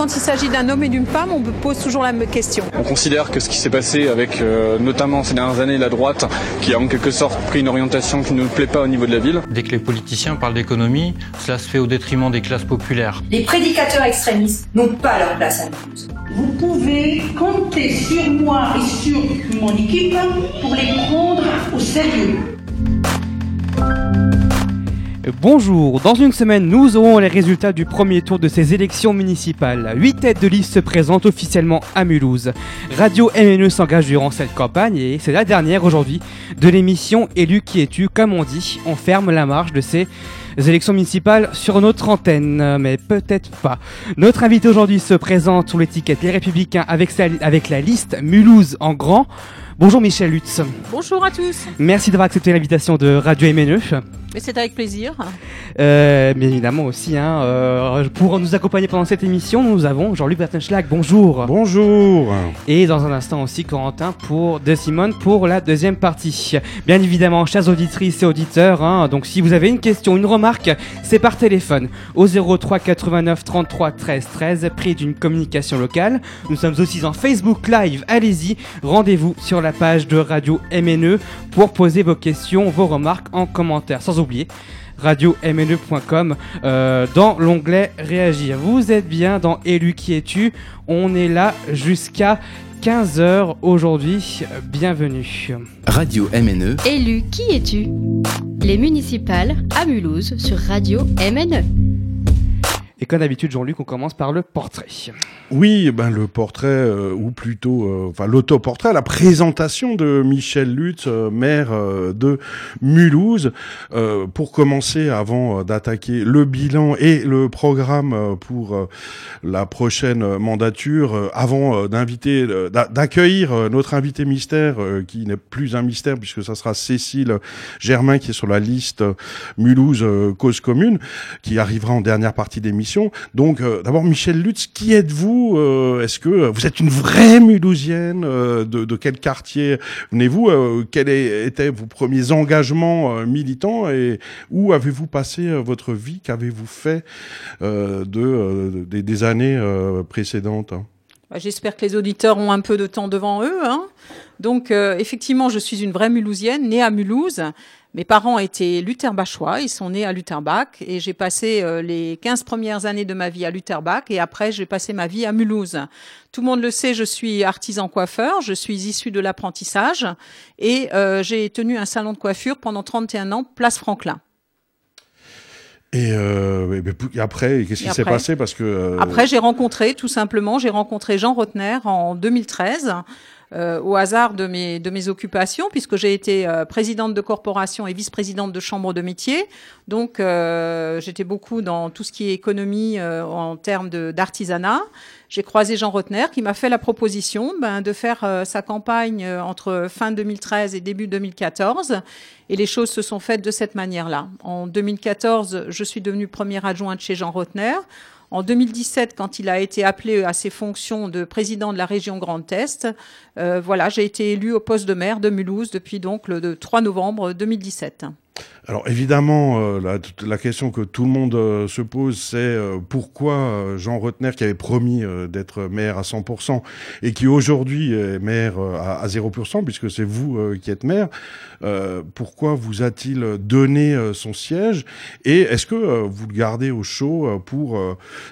quand il s'agit d'un homme et d'une femme, on me pose toujours la même question. On considère que ce qui s'est passé avec euh, notamment ces dernières années la droite, qui a en quelque sorte pris une orientation qui ne nous plaît pas au niveau de la ville. Dès que les politiciens parlent d'économie, cela se fait au détriment des classes populaires. Les prédicateurs extrémistes n'ont pas leur place à Mulhouse. Vous pouvez compter sur moi et sur mon équipe pour les prendre au sérieux. Bonjour, dans une semaine, nous aurons les résultats du premier tour de ces élections municipales. Huit têtes de liste se présentent officiellement à Mulhouse. Radio MNE s'engage durant cette campagne et c'est la dernière aujourd'hui de l'émission Élu qui es-tu? Comme on dit, on ferme la marche de ces élections municipales sur notre antenne, mais peut-être pas. Notre invité aujourd'hui se présente sous l'étiquette Les Républicains avec la liste Mulhouse en grand. Bonjour Michel Lutz. Bonjour à tous. Merci d'avoir accepté l'invitation de Radio MNE. Mais c'est avec plaisir. Euh, bien évidemment aussi, hein, euh, pour nous accompagner pendant cette émission, nous avons Jean-Luc Bertenschlag, bonjour. Bonjour. Et dans un instant aussi Corentin pour De Simone pour la deuxième partie. Bien évidemment, chers auditrices et auditeurs, hein, donc si vous avez une question, une remarque, c'est par téléphone au 03 89 33 13 13, prix d'une communication locale. Nous sommes aussi en Facebook Live, allez-y, rendez-vous sur la page de Radio MNE pour poser vos questions, vos remarques en commentaire. Sans oublier radio-mne.com euh, dans l'onglet Réagir. Vous êtes bien dans Élu qui es-tu? On est là jusqu'à 15h aujourd'hui. Bienvenue. Radio MNE, Élu, qui es-tu? Les municipales à Mulhouse sur Radio MNE. Et comme d'habitude, Jean-Luc, on commence par le portrait. Oui, ben le portrait, euh, ou plutôt, euh, enfin l'autoportrait, la présentation de Michel Lutz, euh, maire euh, de Mulhouse. Euh, pour commencer, avant d'attaquer le bilan et le programme pour la prochaine mandature, avant d'inviter, d'a- d'accueillir notre invité mystère, qui n'est plus un mystère puisque ça sera Cécile Germain qui est sur la liste Mulhouse cause commune, qui arrivera en dernière partie d'émission. Donc, euh, d'abord, Michel Lutz, qui êtes-vous euh, Est-ce que vous êtes une vraie Mulhousienne euh, de, quel quartier venez-vous Quels étaient vos premiers engagements militants et où avez-vous passé votre vie? Qu'avez-vous fait de, des, années précédentes hein? Bah, J'espère que les auditeurs ont un peu de temps devant eux. hein. Donc, effectivement, je suis une vraie Mulhousienne, née à Mulhouse. Mes parents étaient lutherbachois, ils sont nés à Lutherbach et j'ai passé euh, les 15 premières années de ma vie à Lutherbach et après j'ai passé ma vie à Mulhouse. Tout le monde le sait, je suis artisan coiffeur, je suis issue de l'apprentissage et euh, j'ai tenu un salon de coiffure pendant 31 ans, place Franklin. Et, euh, et puis après, qu'est-ce qui s'est passé? Parce que euh, Après, j'ai rencontré, tout simplement, j'ai rencontré Jean Rotner en 2013, euh, au hasard de mes, de mes occupations, puisque j'ai été euh, présidente de corporation et vice-présidente de chambre de métier. Donc, euh, j'étais beaucoup dans tout ce qui est économie euh, en termes d'artisanat. J'ai croisé Jean Rotner qui m'a fait la proposition ben, de faire euh, sa campagne euh, entre fin 2013 et début 2014. Et les choses se sont faites de cette manière-là. En 2014, je suis devenue première adjointe chez Jean Rotner. En 2017, quand il a été appelé à ses fonctions de président de la région Grand Est, euh, voilà, j'ai été élue au poste de maire de Mulhouse depuis donc le de 3 novembre 2017. Alors évidemment, euh, la, question que tout le monde euh, se pose, c'est euh, pourquoi Jean Rotner, qui avait promis d'être maire à 100% et qui aujourd'hui est maire à, à 0%, puisque c'est vous qui êtes maire, pourquoi vous a-t-il donné son siège Et est-ce que vous le gardez au chaud pour,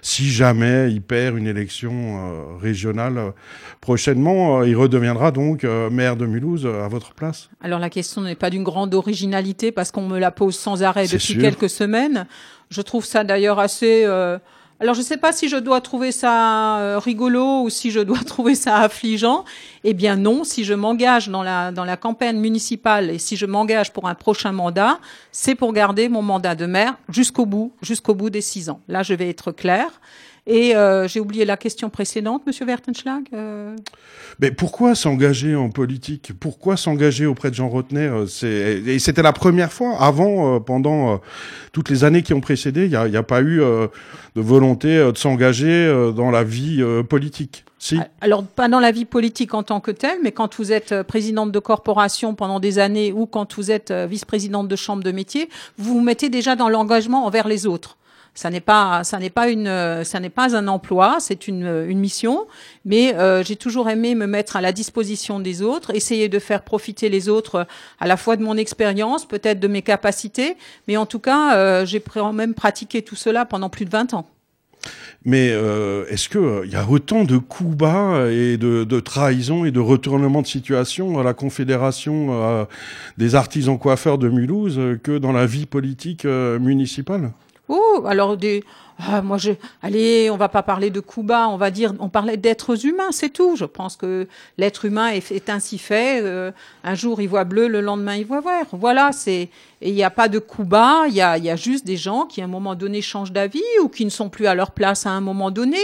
si jamais il perd une élection régionale prochainement, il redeviendra donc maire de Mulhouse à votre place? Alors la question n'est pas d'une grande originalité parce qu'on me la pose sans arrêt depuis sûr. quelques semaines. Je trouve ça d'ailleurs assez. euh, Alors je ne sais pas si je dois trouver ça euh, rigolo ou si je dois trouver ça affligeant. Eh bien non, si je m'engage dans la dans la campagne municipale et si je m'engage pour un prochain mandat, c'est pour garder mon mandat de maire jusqu'au bout, jusqu'au bout des six ans. Là, je vais être claire. Et euh, j'ai oublié la question précédente, Monsieur Wertenschlag. euh, Mais pourquoi s'engager en politique? Pourquoi s'engager auprès de Jean Rotner Euh, et c'était la première fois. Avant, euh, pendant euh, toutes les années qui ont précédé, il n'y a, a pas eu euh, de volonté de s'engager euh, dans la vie euh, politique. Si. Alors, pas dans la vie politique en tant que telle, mais quand vous êtes présidente de corporation pendant des années ou quand vous êtes vice-présidente de chambre de métier, vous vous mettez déjà dans l'engagement envers les autres. Ça n'est pas, un emploi, c'est une, mission. Mais euh, j'ai toujours aimé me mettre à la disposition des autres, essayer de faire profiter les autres à la fois de mon expérience, peut-être de mes capacités, mais en tout cas, euh, j'ai quand même pratiqué tout cela pendant plus de 20 ans. Mais euh, est-ce qu'il il y a autant de coups bas et de, de trahison et de retournement de situation à la Confédération euh, des artisans coiffeurs de Mulhouse que dans la vie politique euh, municipale? Oh, alors des, ah, moi je, allez, on va pas parler de Cuba, on va dire, on parlait d'êtres humains, c'est tout. Je pense que l'être humain est, ainsi fait. euh, un jour il voit bleu, le lendemain il voit vert. Voilà, c'est, et il n'y a pas de Cuba, il y a, y a juste des gens qui à un moment donné changent d'avis ou qui ne sont plus à leur place à un moment donné.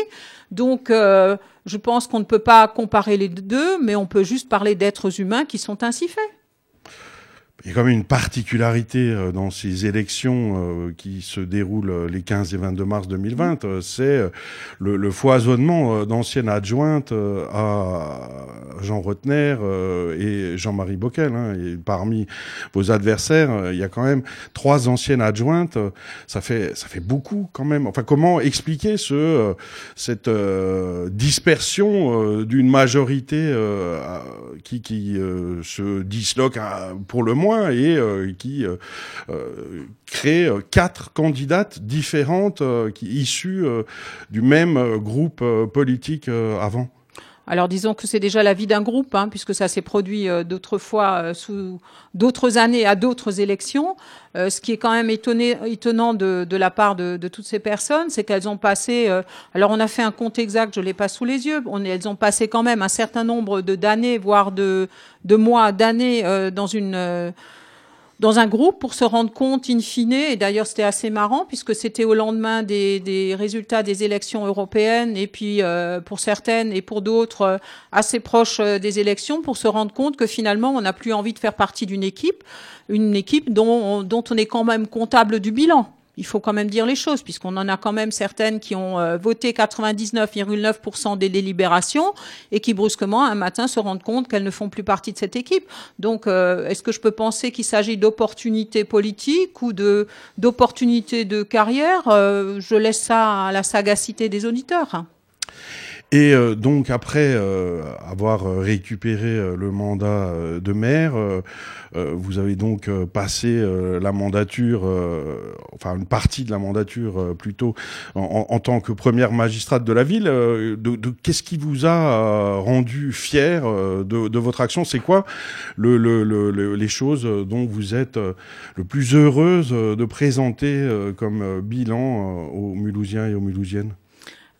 Donc, euh, je pense qu'on ne peut pas comparer les deux, mais on peut juste parler d'êtres humains qui sont ainsi faits. Il y a quand même une particularité euh, dans ces élections euh, qui se déroulent euh, les 15 et 22 mars 2020, euh, c'est le, foisonnement d'anciennes adjointes à Jean Rotner et Jean-Marie Bockel. Hein. Et parmi vos adversaires, il y a quand même trois anciennes adjointes. Ça fait ça fait beaucoup quand même. Enfin, comment expliquer ce cette dispersion d'une majorité qui qui se disloque pour le moins et euh, qui euh, euh, crée quatre candidates différentes issues du même groupe politique avant. Alors disons que c'est déjà la vie d'un groupe, hein, puisque ça s'est produit euh, d'autres fois euh, sous d'autres années à d'autres élections. Euh, ce qui est quand même étonné, étonnant de, de la part de, toutes ces personnes, c'est qu'elles ont passé. alors on a fait un compte exact, je l'ai pas sous les yeux. On, elles ont passé quand même un certain nombre de d'années, voire de de mois, d'années dans une dans un groupe pour se rendre compte in fine, et d'ailleurs c'était assez marrant puisque c'était au lendemain des, résultats des élections européennes et puis euh, pour certaines et pour d'autres euh, assez proches euh, des élections pour se rendre compte que finalement on n'a plus envie de faire partie d'une équipe, une équipe dont on, dont on est quand même comptable du bilan. Il faut quand même dire les choses, puisqu'on en a quand même certaines qui ont euh, voté 99,9% des délibérations et qui brusquement un matin se rendent compte qu'elles ne font plus partie de cette équipe. Donc, euh, est-ce que je peux penser qu'il s'agit d'opportunités politiques ou de d'opportunités de carrière? Euh, Je laisse ça à la sagacité des auditeurs. Et euh, donc après euh, avoir euh, récupéré euh, le mandat de maire, vous avez donc passé la mandature, enfin une partie de la mandature plutôt en, en- tant que première magistrate de la ville. de, de- Qu'est-ce qui vous a rendu fier de, de votre action? C'est quoi le, le, le- le- les choses dont vous êtes le plus heureuse de présenter comme bilan aux Mulhousiens et aux Mulhousiennes?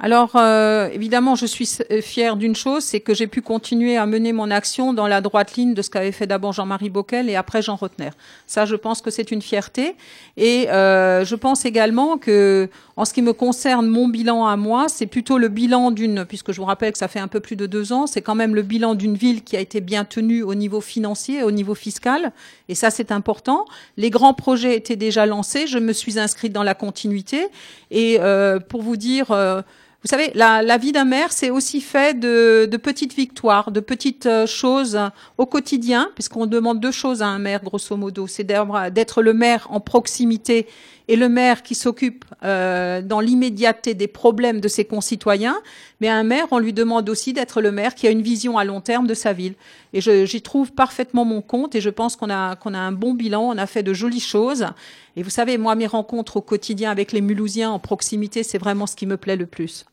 Alors, euh, évidemment, je suis euh, fière d'une chose, c'est que j'ai pu continuer à mener mon action dans la droite ligne de ce qu'avait fait d'abord Jean-Marie Bockel et après Jean Rotner. Ça, je pense que c'est une fierté. Et euh, je pense également que, en ce qui me concerne, mon bilan à moi, c'est plutôt le bilan d'une, puisque je vous rappelle que ça fait un peu plus de deux ans, c'est quand même le bilan d'une ville qui a été bien tenue au niveau financier, au niveau fiscal. Et ça, c'est important. Les grands projets étaient déjà lancés. Je me suis inscrite dans la continuité. Et euh, pour vous dire... euh, vous savez, la, la vie d'un maire, c'est aussi fait de, de petites victoires, de petites euh, choses au quotidien, puisqu'on demande deux choses à un maire, grosso modo. C'est d'être d'être le maire en proximité et le maire qui s'occupe euh, dans l'immédiateté des problèmes de ses concitoyens. Mais à un maire, on lui demande aussi d'être le maire qui a une vision à long terme de sa ville. Et j'y trouve parfaitement mon compte et je pense qu'on a, qu'on a un bon bilan, on a fait de jolies choses. Et vous savez, moi, mes rencontres au quotidien avec les Mulhousiens en proximité, c'est vraiment ce qui me plaît le plus.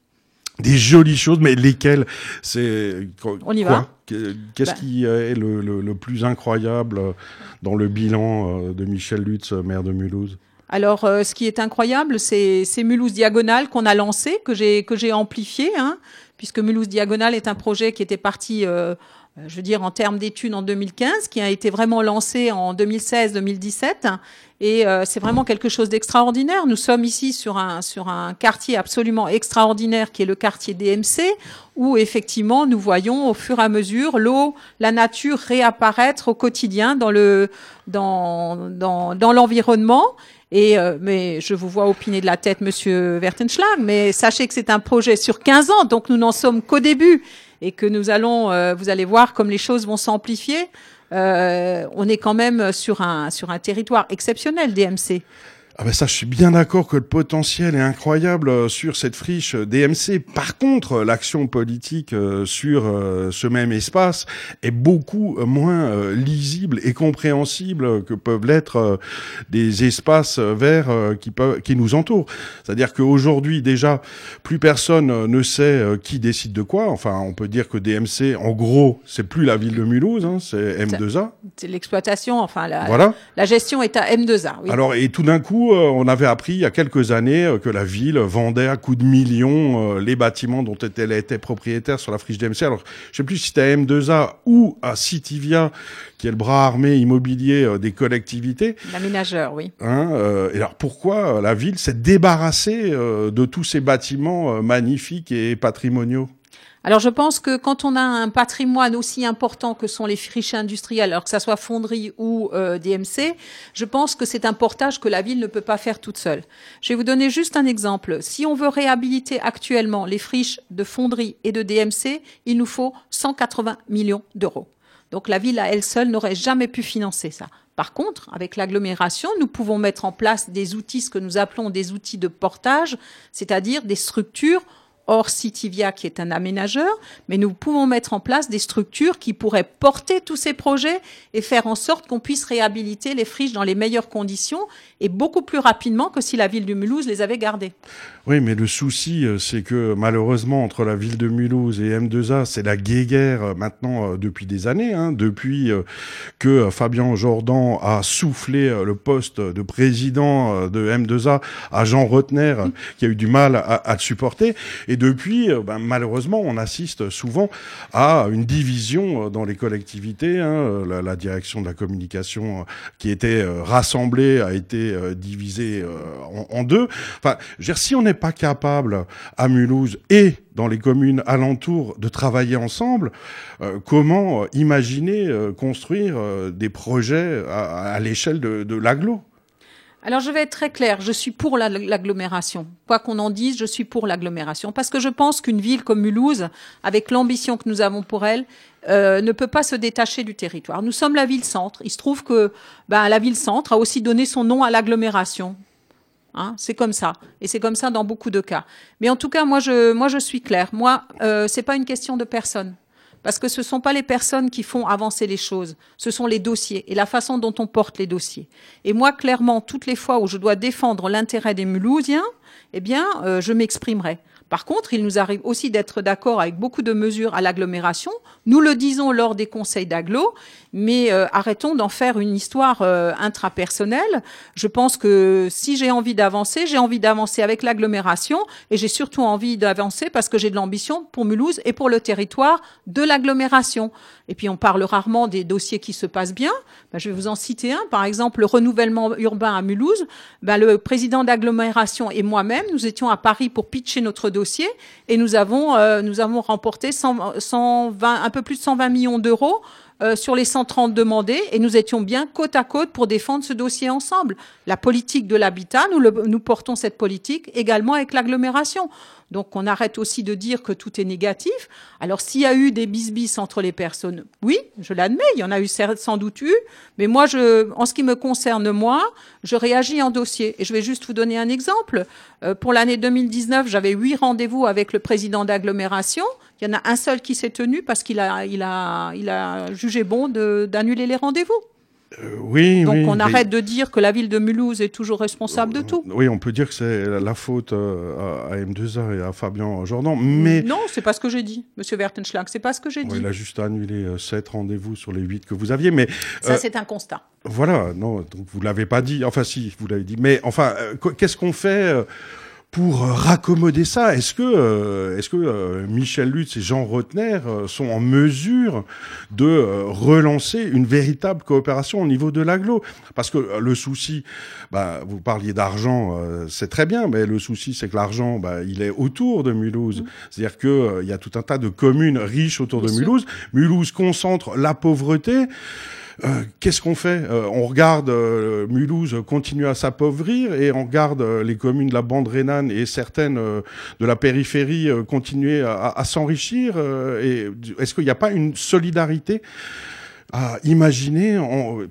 Des jolies choses, mais lesquelles C'est On y quoi va. Que- Qu'est-ce Bah. qui est le, le- le plus incroyable euh, dans le bilan euh, de Michel Lutz, euh, maire de Mulhouse? Alors, euh, ce qui est incroyable, c'est c'est Mulhouse Diagonale qu'on a lancé, que j'ai que j'ai amplifié, hein, puisque Mulhouse Diagonale est un projet qui était parti, euh, je veux dire, en termes d'études en 2015, qui a été vraiment lancé en 2016-2017. Et euh, c'est vraiment quelque chose d'extraordinaire. Nous sommes ici sur un, sur un quartier absolument extraordinaire qui est le quartier DMC, où effectivement nous voyons au fur et à mesure l'eau, la nature réapparaître au quotidien dans le dans dans, dans l'environnement. Et euh, mais je vous vois opiner de la tête, Monsieur Wertenschlag, mais sachez que c'est un projet sur 15 ans, donc nous n'en sommes qu'au début et que nous allons, euh, vous allez voir comme les choses vont s'amplifier. Euh, on est quand même sur un sur un territoire exceptionnel, DMC. Ah ben ça, je suis bien d'accord que le potentiel est incroyable euh, sur cette friche euh, DMC. Par contre, l'action politique euh, sur ce même espace est beaucoup moins lisible et compréhensible que peuvent l'être des espaces verts qui, peuvent, qui nous entourent. C'est-à-dire qu'aujourd'hui, déjà, plus personne ne sait qui décide de quoi. Enfin, on peut dire que DMC, en gros, c'est plus la ville de Mulhouse, hein, c'est M2A. C'est l'exploitation, enfin, la, voilà. la gestion est à M2A. Oui. Alors, et tout d'un coup, euh, on avait appris il y a quelques années euh, que la ville vendait à coups de millions euh, les bâtiments dont elle était propriétaire sur la friche DMC. Alors, je sais plus si c'était à M2A ou à Citivia, qui est le bras armé immobilier des collectivités. L'aménageur, oui. Hein, et alors, pourquoi la ville s'est débarrassée de tous ces bâtiments magnifiques et patrimoniaux? Alors je pense que quand on a un patrimoine aussi important que sont les friches industrielles, alors que ça soit fonderie ou euh, DMC, je pense que c'est un portage que la ville ne peut pas faire toute seule. Je vais vous donner juste un exemple. Si on veut réhabiliter actuellement les friches de fonderie et de DMC, il nous faut 180 millions d'euros. Donc la ville à elle seule n'aurait jamais pu financer ça. Par contre, avec l'agglomération, nous pouvons mettre en place des outils, ce que nous appelons des outils de portage, c'est-à-dire des structures hors Citivia qui est un aménageur, mais nous pouvons mettre en place des structures qui pourraient porter tous ces projets et faire en sorte qu'on puisse réhabiliter les friches dans les meilleures conditions et beaucoup plus rapidement que si la ville de Mulhouse les avait gardées. Oui, mais le souci, euh, c'est que malheureusement, entre la ville de Mulhouse et M2A, c'est la guéguerre euh, maintenant euh, depuis des années, hein, depuis que Fabien Jordan a soufflé le poste de président de M2A à Jean Rotner, qui a eu du mal à, à le supporter. Et depuis, ben, malheureusement, on assiste souvent à une division dans les collectivités. Hein, la, la, direction de la communication qui était rassemblée a été divisée en, en, deux. Enfin, je veux dire, si on est pas capable à Mulhouse et dans les communes alentours de travailler ensemble, euh, comment euh, imaginer euh, construire des projets à, l'échelle de, de l'agglo? Alors je vais être très clair, je suis pour l'agglomération. Quoi qu'on en dise, je suis pour l'agglomération parce que je pense qu'une ville comme Mulhouse, avec l'ambition que nous avons pour elle, ne peut pas se détacher du territoire. Nous sommes la ville-centre. Il se trouve que ben, la ville-centre a aussi donné son nom à l'agglomération. Hein, c'est comme ça, et c'est comme ça dans beaucoup de cas. Mais en tout cas, moi, je, moi, je suis claire. Moi, euh, c'est pas une question de personne, parce que ce sont pas les personnes qui font avancer les choses. Ce sont les dossiers et la façon dont on porte les dossiers. Et moi, clairement, toutes les fois où je dois défendre l'intérêt des Mulhousiens, eh bien, euh, je m'exprimerai. Par contre, il nous arrive aussi d'être d'accord avec beaucoup de mesures à l'agglomération. Nous le disons lors des conseils d'agglo, mais euh, arrêtons d'en faire une histoire euh, intrapersonnelle. Je pense que si j'ai envie d'avancer, j'ai envie d'avancer avec l'agglomération et j'ai surtout envie d'avancer parce que j'ai de l'ambition pour Mulhouse et pour le territoire de l'agglomération. Et puis on parle rarement des dossiers qui se passent bien. Ben, je vais vous en citer un. Par exemple, le renouvellement urbain à Mulhouse. Ben, le président d'agglomération et moi-même, nous étions à Paris pour pitcher notre dossier et nous avons, euh, nous avons remporté 120, un peu plus de 120 millions d'euros euh, sur les 130 demandés et nous étions bien côte à côte pour défendre ce dossier ensemble. La politique de l'habitat, nous, nous portons cette politique également avec l'agglomération. Donc on arrête aussi de dire que tout est négatif. Alors s'il y a eu des bisbis entre les personnes, oui, je l'admets, il y en a eu sans doute eu, mais moi, je, en ce qui me concerne moi, je réagis en dossier. Et je vais juste vous donner un exemple. Euh, pour l'année 2019, j'avais huit rendez-vous avec le président d'agglomération. Il y en a un seul qui s'est tenu parce qu'il a, il a, il a jugé bon d'annuler les rendez-vous. Euh, oui, Donc on arrête de dire que la ville de Mulhouse est toujours responsable de euh, tout. Oui, on peut dire que c'est la faute euh, à M2A et à Fabien Jordan, mais... Non, c'est pas ce que j'ai dit, Monsieur Wertenschlag, c'est pas ce que j'ai dit. Il a juste annulé sept rendez-vous sur les huit que vous aviez, mais... Ça, c'est un constat. Voilà, non, donc vous l'avez pas dit, enfin si, vous l'avez dit, mais enfin, qu'est-ce qu'on fait pour euh, raccommoder ça Est-ce que, euh, est-ce que euh, Michel Lutz et Jean Rotner sont en mesure de relancer une véritable coopération au niveau de l'aglo? Parce que le souci, bah, vous parliez d'argent, c'est très bien, mais le souci, c'est que l'argent, bah, il est autour de Mulhouse. Mmh. C'est-à-dire que il y a tout un tas de communes riches autour de Mulhouse. Mulhouse concentre la pauvreté. Euh, qu'est-ce qu'on fait? Euh, On regarde euh, Mulhouse continuer à s'appauvrir et on regarde les communes de la bande rhénane et certaines de la périphérie continuer à, à s'enrichir. et est-ce qu'il n'y a pas une solidarité à imaginer,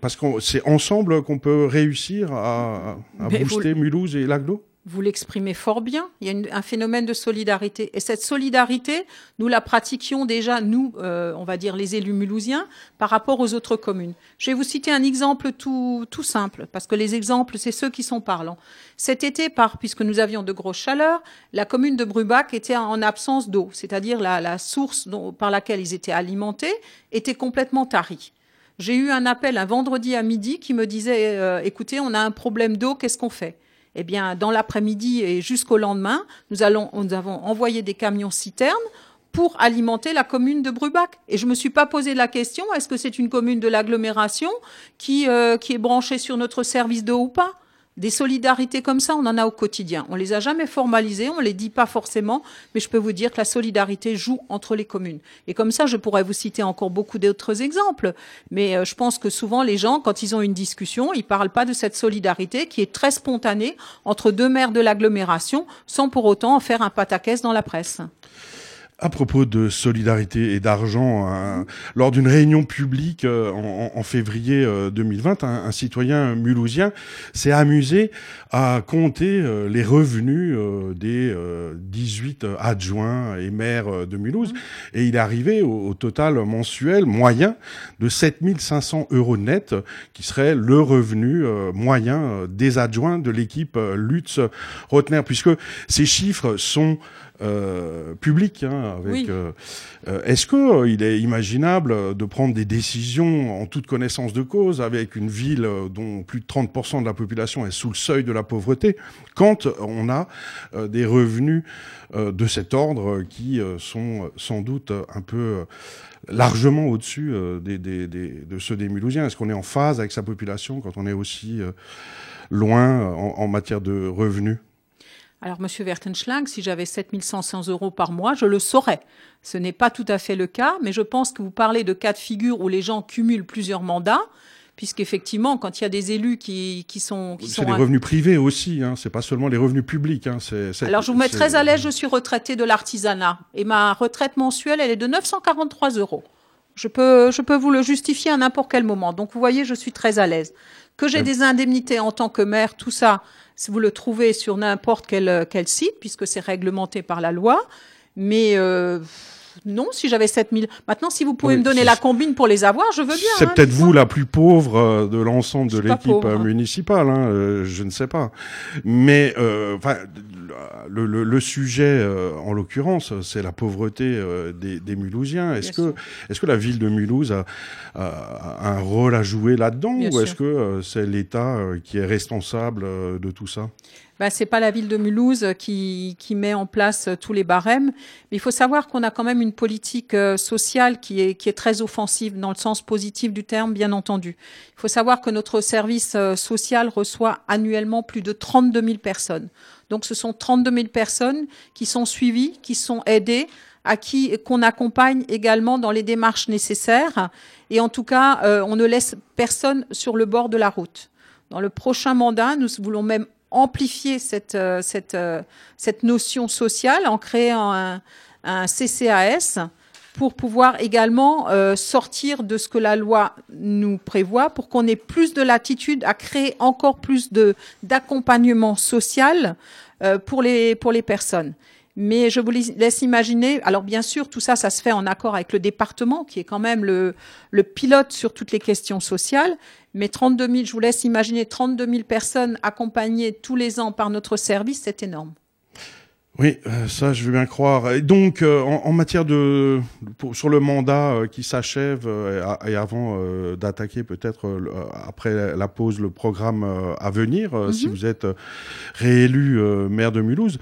parce que c'est ensemble qu'on peut réussir à, à booster Mulhouse et l'aglo Vous l'exprimez fort bien. Il y a un phénomène de solidarité. Et cette solidarité, nous la pratiquions déjà, nous, euh, on va dire les élus mulhousiens, par rapport aux autres communes. Je vais vous citer un exemple tout, simple, parce que les exemples, c'est ceux qui sont parlants. Cet été, par, puisque nous avions de grosses chaleurs, la commune de Brubac était en absence d'eau, c'est-à-dire la, la source par laquelle ils étaient alimentés était complètement tarie. J'ai eu un appel un vendredi à midi qui me disait euh, écoutez, on a un problème d'eau, qu'est-ce qu'on fait? Eh bien, dans l'après-midi et jusqu'au lendemain, nous, allons, nous avons envoyé des camions citernes pour alimenter la commune de Brubac. Et je me suis pas posé la question est-ce que c'est une commune de l'agglomération qui, euh, qui est branchée sur notre service d'eau ou pas? Des solidarités comme ça, on en a au quotidien. On les a jamais formalisées, on les dit pas forcément, mais je peux vous dire que la solidarité joue entre les communes. Et comme ça, je pourrais vous citer encore beaucoup d'autres exemples. Mais euh, je pense que souvent, les gens, quand ils ont une discussion, ils parlent pas de cette solidarité qui est très spontanée entre deux maires de l'agglomération, sans pour autant en faire un pataquès dans la presse. À propos de solidarité et d'argent, un- lors d'une réunion publique euh, en, en février euh, 2020, un, un citoyen mulhousien s'est amusé à compter euh, les revenus euh, des euh, 18 adjoints et maires euh, de Mulhouse, et il est arrivé au, au total mensuel moyen de 7500 euros net, qui serait le revenu euh, moyen euh, des adjoints de l'équipe euh, Lutz-Rotner, puisque ces chiffres sont euh, public. Hein, Oui. euh, Est-ce que euh, il est imaginable de prendre des décisions en toute connaissance de cause avec une ville dont plus de 30% de la population est sous le seuil de la pauvreté quand on a des revenus de cet ordre qui sont sans doute un peu largement au-dessus des, des, des- de ceux des Mulhousiens? Est-ce qu'on est en phase avec sa population quand on est aussi loin en, en matière de revenus? Alors, Monsieur Vertenschlag, si j'avais 7500 euros par mois, je le saurais. Ce n'est pas tout à fait le cas, mais je pense que vous parlez de cas de figure où les gens cumulent plusieurs mandats, puisqu'effectivement, quand il y a des élus qui, qui sont... Qui C'est les revenus privés aussi, hein. c'est pas seulement les revenus publics. Hein. Alors, je vous mets très à l'aise, je suis retraitée de l'artisanat. Et ma retraite mensuelle, elle est de 943 euros. Je peux, je peux vous le justifier à n'importe quel moment. Donc, vous voyez, je suis très à l'aise. Que j'ai Ouais. des indemnités en tant que maire, tout ça, vous le trouvez sur n'importe quel, euh, quel site, puisque c'est réglementé par la loi. Mais euh, non, si j'avais 7000. Maintenant, si vous pouvez Oui, me donner la combine pour les avoir, je veux bien. C'est hein, peut-être vous la plus pauvre euh, de l'ensemble de l'équipe euh, municipale, hein, euh, je ne sais pas. Mais euh, enfin, le, le, le sujet, euh, en l'occurrence, c'est la pauvreté des, des Mulhousiens. Est-ce que, la ville de Mulhouse a, un rôle à jouer là-dedans ou est-ce que c'est l'État qui est responsable de tout ça? Ben, c'est pas la ville de Mulhouse qui, qui met en place euh, tous les barèmes, mais il faut savoir qu'on a quand même une politique euh, sociale qui est, qui est très offensive dans le sens positif du terme, bien entendu. Il faut savoir que notre service euh, social reçoit annuellement plus de 32 000 personnes. Donc, ce sont 32 000 personnes qui sont suivies, qui sont aidées, à qui qu'on accompagne également dans les démarches nécessaires. Et en tout cas, on ne laisse personne sur le bord de la route. Dans le prochain mandat, nous voulons même amplifier cette, euh, cette, euh, cette notion sociale en créant un, un CCAS pour pouvoir également euh, sortir de ce que la loi nous prévoit pour qu'on ait plus de latitude à créer encore plus de d'accompagnement social euh, pour les pour les personnes. Mais je vous laisse imaginer, alors bien sûr, tout ça, ça se fait en accord avec le département, qui est quand même le, le pilote sur toutes les questions sociales. Mais 32 000, je vous laisse imaginer 32 000 personnes accompagnées tous les ans par notre service, c'est énorme. Oui, euh, ça je veux bien croire. Et donc, euh, en, en matière de pour- sur le mandat euh, qui s'achève et avant euh, d'attaquer peut-être euh, après la pause le programme à venir, si Mhm. vous êtes réélu euh, maire de Mulhouse,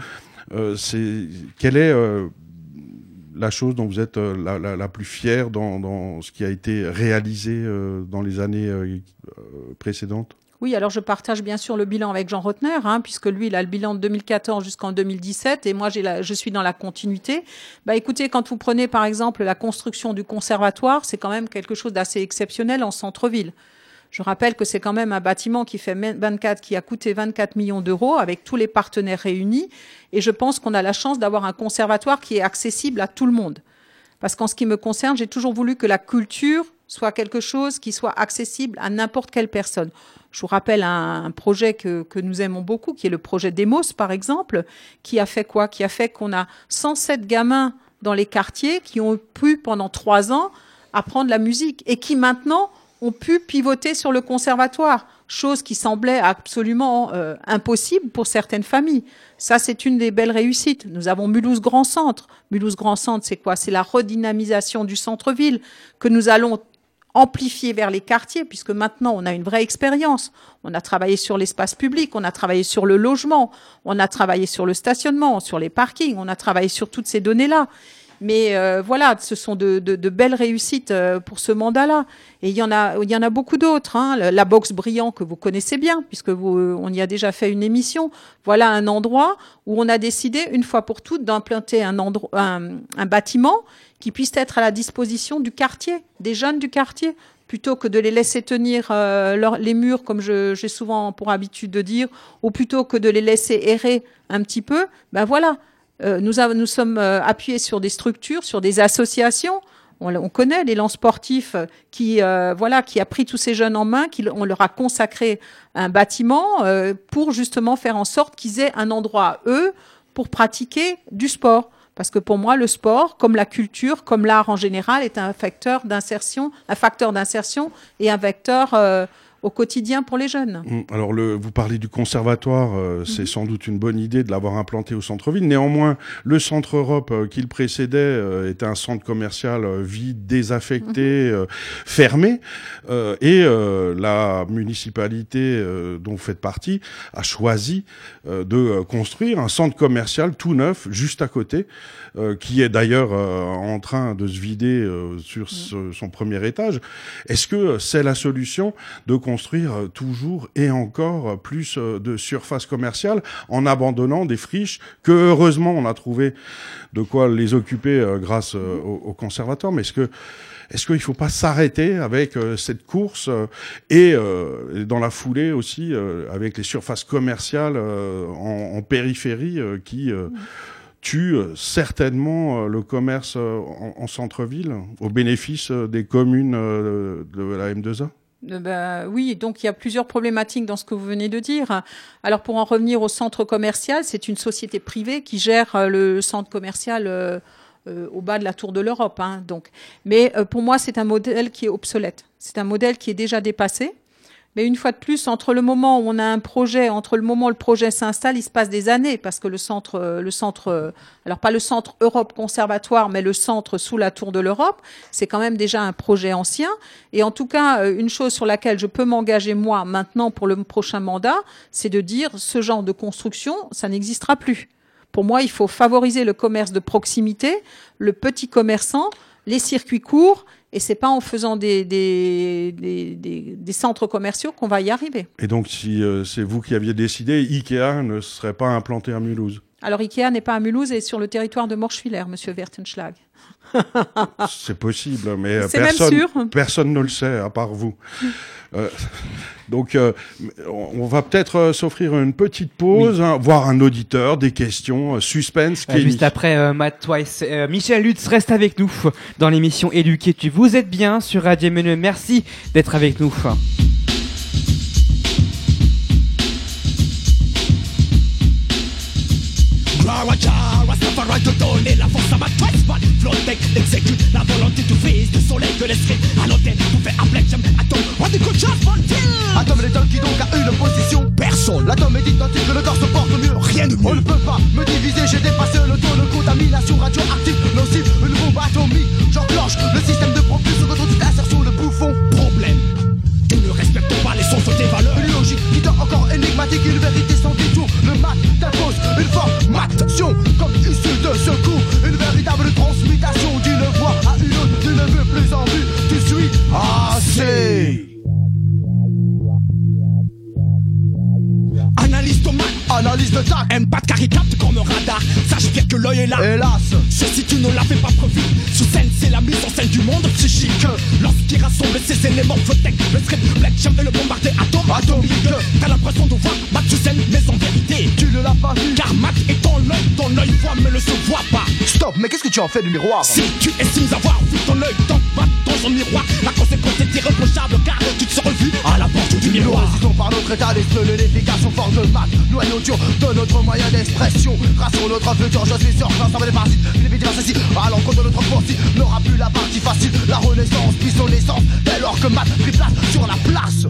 c'est quelle est la chose dont vous êtes euh, la, plus fière dans, ce qui a été réalisé euh, dans les années euh, précédentes? Oui, alors je partage bien sûr le bilan avec Jean Rotner, hein, puisque lui, il a le bilan de 2014 jusqu'en 2017, et moi, je suis dans la continuité. Bah, écoutez, quand vous prenez par exemple la construction du conservatoire, c'est quand même quelque chose d'assez exceptionnel en centre-ville. Je rappelle que c'est quand même un bâtiment qui fait 24, qui a coûté 24 millions d'euros avec tous les partenaires réunis, et je pense qu'on a la chance d'avoir un conservatoire qui est accessible à tout le monde. Parce qu'en ce qui me concerne, j'ai toujours voulu que la culture soit quelque chose qui soit accessible à n'importe quelle personne. Je vous rappelle un, projet que, que, nous aimons beaucoup, qui est le projet Demos, par exemple, qui a fait quoi? Qui a fait qu'on a 107 gamins dans les quartiers qui ont pu, pendant trois ans, apprendre la musique et qui maintenant ont pu pivoter sur le conservatoire, chose qui semblait absolument euh, impossible pour certaines familles. Ça, c'est une des belles réussites. Nous avons Mulhouse Grand Centre. Mulhouse Grand Centre, c'est quoi? C'est la redynamisation du centre-ville que nous allons amplifier vers les quartiers, puisque maintenant on a une vraie expérience. On a travaillé sur l'espace public, on a travaillé sur le logement, on a travaillé sur le stationnement, sur les parkings, on a travaillé sur toutes ces données-là. Mais euh, voilà, ce sont de, de, de belles réussites euh, pour ce mandat-là. Et il y en a, il y en a beaucoup d'autres. Hein. La boxe brillant que vous connaissez bien, puisque vous, euh, on y a déjà fait une émission. Voilà un endroit où on a décidé une fois pour toutes d'implanter un, un, un bâtiment qui puisse être à la disposition du quartier, des jeunes du quartier, plutôt que de les laisser tenir euh, les murs, comme j'ai souvent pour habitude de dire, ou plutôt que de les laisser errer un petit peu. Ben voilà, nous, avons, nous sommes euh, appuyés sur des structures, sur des associations. On, on connaît l'élan sportif qui, euh, voilà, qui a pris tous ces jeunes en main, qui, on leur a consacré un bâtiment euh, pour justement faire en sorte qu'ils aient un endroit eux pour pratiquer du sport. Parce que pour moi, le sport, comme la culture, comme l'art en général, est un facteur d'insertion, un facteur d'insertion et un vecteur euh, au quotidien pour les jeunes. Mmh, alors, le, vous parlez du conservatoire, euh, c'est mmh. sans doute une bonne idée de l'avoir implanté au centre-ville. Néanmoins, le centre Europe euh, qui le précédait euh, était un centre commercial euh, vide, désaffecté, mmh. fermé, et la municipalité dont vous faites partie a choisi de construire un centre commercial tout neuf juste à côté, qui est d'ailleurs en train de se vider sur ce, son premier étage. Est-ce que c'est la solution de construire toujours et encore plus de surface commerciale en abandonnant des friches que heureusement on a trouvé de quoi les occuper grâce au, au conservatoire. Mais est-ce que est-ce qu'il ne faut pas s'arrêter avec euh, cette course euh, et, euh, dans la foulée aussi avec les surfaces commerciales en, en, périphérie qui tue certainement le commerce en, en centre-ville au bénéfice des communes de la M2A ben, oui, donc il y a plusieurs problématiques dans ce que vous venez de dire. Alors pour en revenir au centre commercial, c'est une société privée qui gère le centre commercial euh, euh, au bas de la tour de l'Europe. Hein, donc, mais euh, pour moi, c'est un modèle qui est obsolète. C'est un modèle qui est déjà dépassé. Mais une fois de plus, entre le moment où on a un projet, entre le moment où le projet s'installe, il se passe des années parce que le centre, le centre, alors pas le centre Europe Conservatoire, mais le centre sous la tour de l'Europe, c'est quand même déjà un projet ancien. Et en tout cas, une chose sur laquelle je peux m'engager moi maintenant pour le prochain mandat, c'est de dire ce genre de construction, ça n'existera plus. Pour moi, il faut favoriser le commerce de proximité, le petit commerçant, les circuits courts et c'est pas en faisant des, centres commerciaux qu'on va y arriver. Et donc, si euh, c'est vous qui aviez décidé, Ikea ne serait pas implanté à Mulhouse Alors, Ikea n'est pas à Mulhouse et sur le territoire de Morschwiller, Monsieur Wertenschlag. c'est possible, mais personne, personne ne le sait à part vous. Euh, donc, euh, on va peut-être euh, s'offrir une petite pause, oui. hein, voir un auditeur, des questions, euh, suspense. Euh, juste après, Matt Twice, Michel Lutz reste avec nous dans l'émission Éduqué tu. Vous êtes bien sur Radio Menu. Merci d'être avec nous. Rastafari te donner la force à ma twice man Flotec exécute la volonté du fils du soleil de l'esprit À l'hôtel pour faire un black jam Atom, what the good chance for Atom est qui donc a une position Personne. L'atome est identique que le corps se porte mieux. Rien de mieux. On ne peut pas me diviser J'ai dépassé le taux de contamination radioactive. Nocive, une bombe atomique. J'enclenche le système de propulsion contre toute insertion de bouffon. Problème. Tu ne respectes pas les sources des valeurs Une logique qui tend encore énigmatique. Une vérité Comme issue de secours Une véritable transmutation d'une voix à une autre Tu ne veux plus en vue. Tu suis assez. Analyse ton analyse de tac. Aime pas de caricate comme un radar. Sache bien que l'œil est là. Hélas. Si tu ne l'avais pas prévu. Sous scène c'est la mise en scène du monde psychique. Lorsqu'il rassemble ces éléments Flotec, le script, Black Jam et le bombardé atome atomique T'as l'impression de voir Matt scène mais en vérité Tu ne l'as pas vu Car Matt est dans l'œil Ton œil voit mais ne se voit pas Stop mais qu'est-ce que tu en fais du miroir Si tu estimes avoir vu ton œil dans Matt ton son miroir. La conséquence est irréprochable car tu te sens revu à la porte du miroir. Nous par notre état d'esprit, l'unification force de maths, noyauture de notre moyen d'expression. Grâce à notre futur, je suis sûr que l'ensemble des parties, les vidéos ceci, à l'encontre de notre pensée, n'aura plus la partie facile. La renaissance, puis son essence, dès lors que maths pris place sur la place.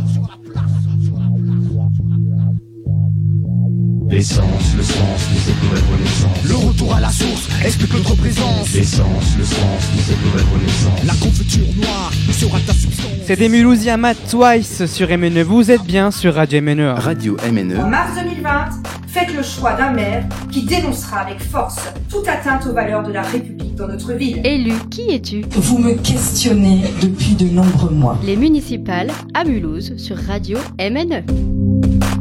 L'essence, le sens de cette nouvelle renaissance. Le retour à la source explique notre présence. L'essence, le sens de cette nouvelle renaissance. La confiture noire sera ta substance. C'est des Mulhousiens Matt Twice sur MNE. Vous êtes bien sur Radio MNE. Radio MNE. En mars 2020, faites le choix d'un maire qui dénoncera avec force toute atteinte aux valeurs de la République dans notre ville. Élu, qui es-tu? Vous me questionnez depuis de nombreux mois. Les municipales à Mulhouse sur Radio MNE.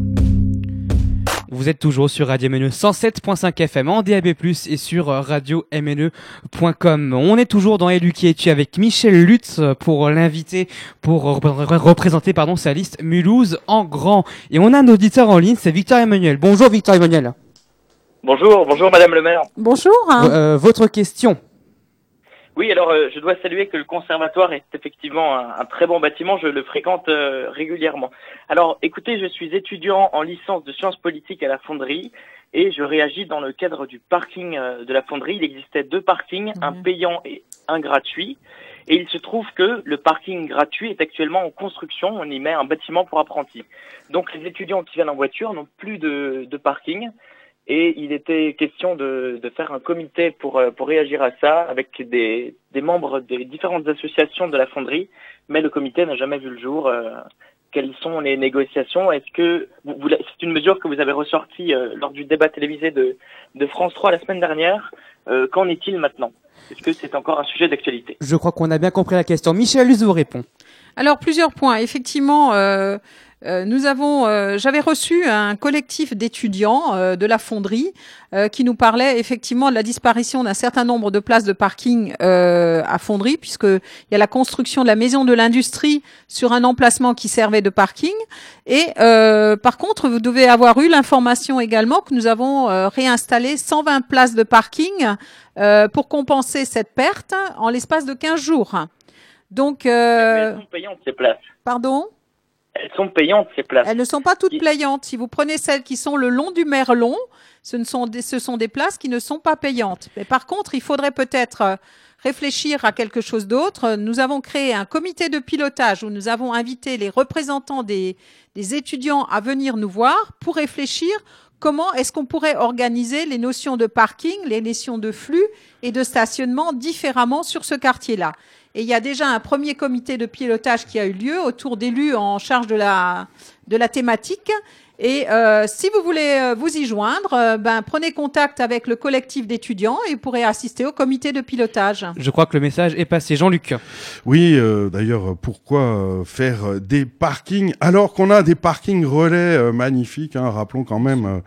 Vous êtes toujours sur Radio MNE 107.5 FM en DAB+, et sur radio-mne.com. On est toujours dans Élu qui es-tu avec Michel Lutz pour l'inviter, pour représenter pardon, sa liste Mulhouse en grand. Et on a un auditeur en ligne, c'est Victor Emmanuel. Bonjour Victor Emmanuel. Bonjour, bonjour Madame le maire. Bonjour. Euh, votre question Oui, alors euh, je dois saluer que le conservatoire est effectivement un, un très bon bâtiment, je le fréquente euh, régulièrement. Alors écoutez, je suis étudiant en licence de sciences politiques à la fonderie et je réagis dans le cadre du parking euh, de la fonderie. Il existait deux parkings, un payant et un gratuit. Et il se trouve que le parking gratuit est actuellement en construction, on y met un bâtiment pour apprentis. Donc les étudiants qui viennent en voiture n'ont plus de, de parking. Et il était question de, de faire un comité pour, euh, pour réagir à ça avec des, des membres des différentes associations de la fonderie, mais le comité n'a jamais vu le jour. Euh, quelles sont les négociations Est-ce que c'est une mesure que vous avez ressortie euh, lors du débat télévisé de, de France 3 la semaine dernière Qu'en est-il maintenant? Est-ce que c'est encore un sujet d'actualité? Je crois qu'on a bien compris la question. Michel Lutz vous répond. Alors plusieurs points. Effectivement, euh, euh, nous avons, euh, j'avais reçu un collectif d'étudiants de la fonderie qui nous parlait effectivement de la disparition d'un certain nombre de places de parking à fonderie, puisque il y a la construction de la maison de l'industrie sur un emplacement qui servait de parking. Et par contre, vous devez avoir eu l'information également que nous avons réinstallé 120 places de parking pour compenser cette perte en l'espace de 15 jours. Donc, euh, Elles sont payantes ces places. pardon? Elles sont payantes ces places. Elles ne sont pas toutes payantes. Si vous prenez celles qui sont le long du Merlon, ce, ne sont des, ce sont des places qui ne sont pas payantes. Mais par contre, il faudrait peut-être euh, réfléchir à quelque chose d'autre. Nous avons créé un comité de pilotage où nous avons invité les représentants des, des étudiants à venir nous voir pour réfléchir comment est-ce qu'on pourrait organiser les notions de parking, les notions de flux et de stationnement différemment sur ce quartier-là. Et il y a déjà un premier comité de pilotage qui a eu lieu autour d'élus en charge de la, de la thématique. Et euh, si vous voulez euh, vous y joindre, euh, ben, prenez contact avec le collectif d'étudiants et vous pourrez assister au comité de pilotage. Je crois que le message est passé. Jean-Luc. Oui, euh, d'ailleurs, pourquoi faire des parkings alors qu'on a des parkings relais euh, magnifiques hein, Rappelons quand même euh,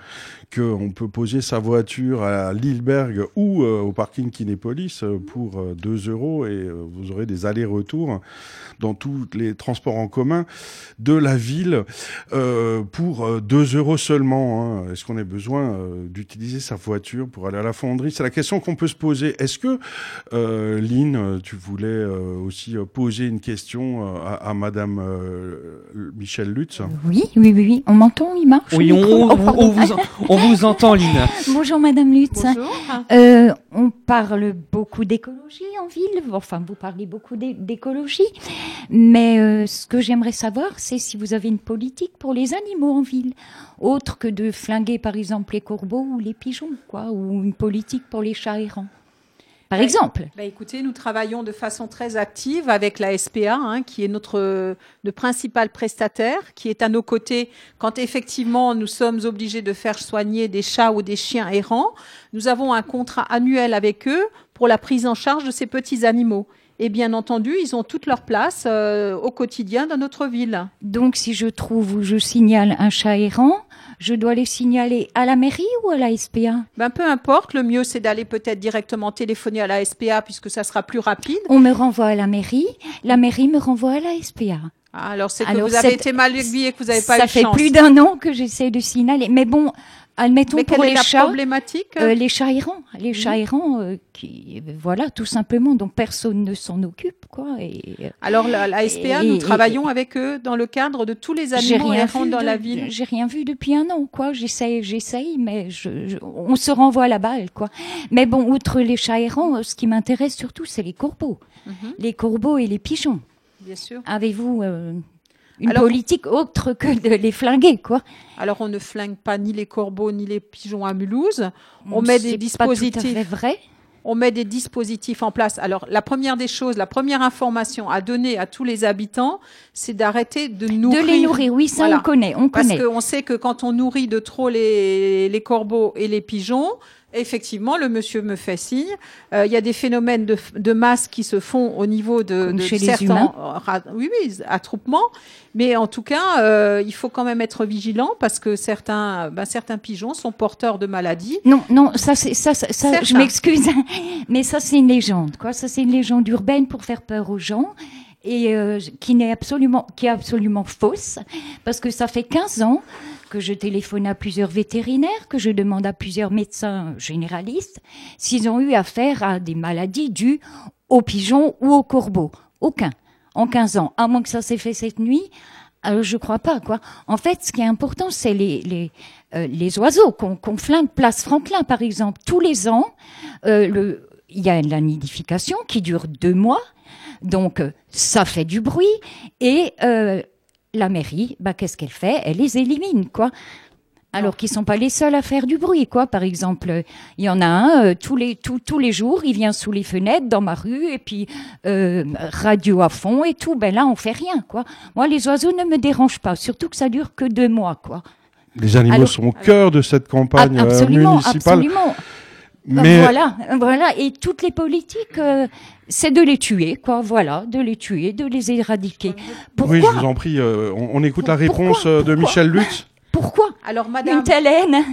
qu'on peut poser sa voiture à Lilleberg ou euh, au parking Kinépolis euh, pour euh, 2 euros et euh, vous aurez des allers-retours dans tous les transports en commun de la ville euh, pour euh, 2 euros seulement. hein. Est-ce qu'on a besoin euh, d'utiliser sa voiture pour aller à la fonderie? C'est la question qu'on peut se poser. Est-ce que, euh, Lynn, tu voulais euh, aussi poser une question à, à Madame euh, Michel Lutz? Oui, oui, oui, oui. On m'entend, il marche Oui, on, on- Oh, pardon. on vous, on vous entend, Lynn. Bonjour Madame Lutz. Euh, on parle beaucoup d'écologie en ville. Enfin, vous parlez beaucoup d'é- d'écologie. Mais euh, ce que j'aimerais savoir, c'est si vous avez une politique pour les animaux en ville, autre que de flinguer par exemple les corbeaux ou les pigeons, quoi, ou une politique pour les chats errants. Par exemple. Bah, écoutez, nous travaillons de façon très active avec la SPA, hein, qui est notre euh, le principal prestataire, qui est à nos côtés quand effectivement nous sommes obligés de faire soigner des chats ou des chiens errants. Nous avons un contrat annuel avec eux pour la prise en charge de ces petits animaux. Et bien entendu, ils ont toute leur place euh, au quotidien dans notre ville. Donc, si je trouve ou je signale un chat errant, je dois les signaler à la mairie ou à la SPA Ben, peu importe, le mieux c'est d'aller peut-être directement téléphoner à la SPA puisque ça sera plus rapide. On me renvoie à la mairie, la mairie me renvoie à la SPA. Ah, alors c'est que Alors, vous avez été mal aiguillé et que vous n'avez pas eu Ça de fait chance. plus d'un an que j'essaie de signaler. Mais bon, admettons Mais pour quelle est les la chats, problématique euh, les chats errants, les chats errants, euh, qui, voilà, tout simplement, dont personne ne s'en occupe, quoi. Et, euh, Alors la, la SPA, et- nous et- travaillons avec eux dans le cadre de tous les animaux errants dans de- la ville. J'ai rien vu depuis un an, quoi. J'essaye, j'essaye, mais je, je- on se renvoie la balle, quoi. Mais bon, outre les chats errants, ce qui m'intéresse surtout, c'est les corbeaux, Mhm. les corbeaux et les pigeons. Bien sûr. Avez-vous euh, une Alors- politique autre que de les flinguer, quoi? Alors on ne flingue pas ni les corbeaux ni les pigeons à Mulhouse. On Hum, met c'est des dispositifs. fait vrai. On met des dispositifs en place. Alors la première des choses, la première information à donner à tous les habitants, c'est d'arrêter de nourrir. De les nourrir, oui, ça on connaît, on Parce connaît. qu'on sait que quand on nourrit de trop les, les corbeaux et les pigeons, effectivement, le monsieur me fait signe. euh, Il y a des phénomènes de, de masse qui se font au niveau de, de chez les certains humains. oui, oui, attroupements. Mais en tout cas, euh, il faut quand même être vigilant parce que certains, ben, certains pigeons sont porteurs de maladies. Non, non, ça, c'est ça, ça, ça, je m'excuse, mais ça c'est une légende, quoi. Ça c'est une légende urbaine pour faire peur aux gens et euh, qui n'est absolument, qui est absolument fausse, parce que ça fait 15 ans que je téléphone à plusieurs vétérinaires, que je demande à plusieurs médecins généralistes s'ils ont eu affaire à des maladies dues aux pigeons ou aux corbeaux. Aucun. En 15 ans. À moins que ça s'est fait cette nuit. Alors je crois pas quoi. En fait, ce qui est important, c'est les les, euh, les oiseaux qu'on qu'on flingue. Place Franklin, par exemple, tous les ans, euh, il y a la nidification qui dure deux mois, donc euh, ça fait du bruit et euh, la mairie, bah qu'est-ce qu'elle fait? Elle les élimine quoi. Alors qu'ils sont pas les seuls à faire du bruit, quoi. Par exemple, il y en a un euh, tous les tous, tous les jours, il vient sous les fenêtres dans ma rue et puis euh, radio à fond et tout. Ben là, on fait rien, quoi. Moi, les oiseaux ne me dérangent pas, surtout que ça dure que deux mois, quoi. Les animaux Alors- sont au cœur de cette campagne euh, absolument, municipale. absolument. Mais Voilà, voilà. Et toutes les politiques, euh, c'est de les tuer, quoi. Voilà, de les tuer, de les éradiquer. Pourquoi oui, je vous en prie, euh, on, on écoute la réponse euh, de Michel Lutz. Pourquoi Alors, madame. Une telle haine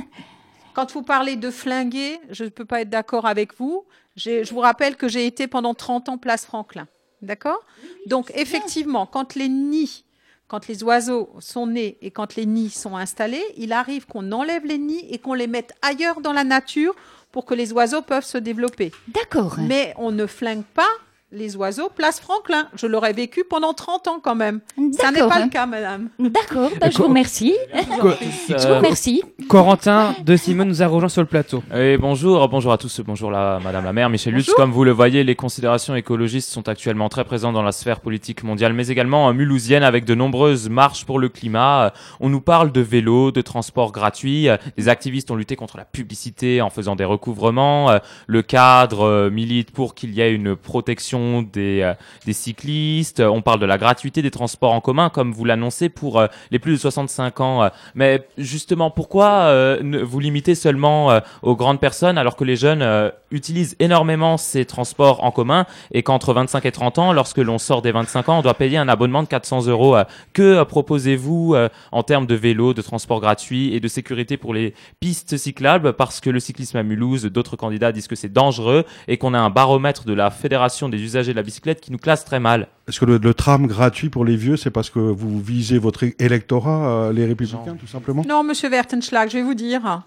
Quand vous parlez de flinguer, je ne peux pas être d'accord avec vous. Je vous rappelle que j'ai été pendant 30 ans place Franklin. D'accord? Donc, effectivement, quand les nids, quand les oiseaux sont nés et quand les nids sont installés, il arrive qu'on enlève les nids et qu'on les mette ailleurs dans la nature pour que les oiseaux peuvent se développer. D'accord. Mais on ne flingue pas les oiseaux place Franklin. Je l'aurais vécu pendant 30 ans quand même. Ça n'est pas le cas, madame. D'accord, bah, je vous remercie. Je vous remercie. Corentin de Simone nous a rejoint sur le plateau. Et bonjour, bonjour à tous, bonjour la, Madame la maire, Michel Lutz. Comme vous le voyez, les considérations écologistes sont actuellement très présentes dans la sphère politique mondiale, mais également mulhousienne avec de nombreuses marches pour le climat. Euh, On nous parle de vélo, de transport gratuit. Euh, Des activistes ont lutté contre la publicité en faisant des recouvrements. Euh, Le cadre milite pour qu'il y ait une protection des, euh, des cyclistes. On parle de la gratuité des transports en commun, comme vous l'annoncez, pour euh, les plus de 65 ans. Euh, Mais justement, pourquoi vous limitez seulement aux grandes personnes alors que les jeunes utilisent énormément ces transports en commun et qu'entre 25 et 30 ans, lorsque l'on sort des 25 ans, on doit payer un abonnement de 400 euros. Que proposez-vous en termes de vélo, de transport gratuit et de sécurité pour les pistes cyclables? Parce que le cyclisme à Mulhouse, d'autres candidats disent que c'est dangereux et qu'on a un baromètre de la Fédération des usagers de la bicyclette qui nous classe très mal. Est-ce que le, le tram gratuit pour les vieux, c'est parce que vous visez votre électorat, euh, les républicains, tout simplement? Non, monsieur Wertenschlag, je vais vous dire.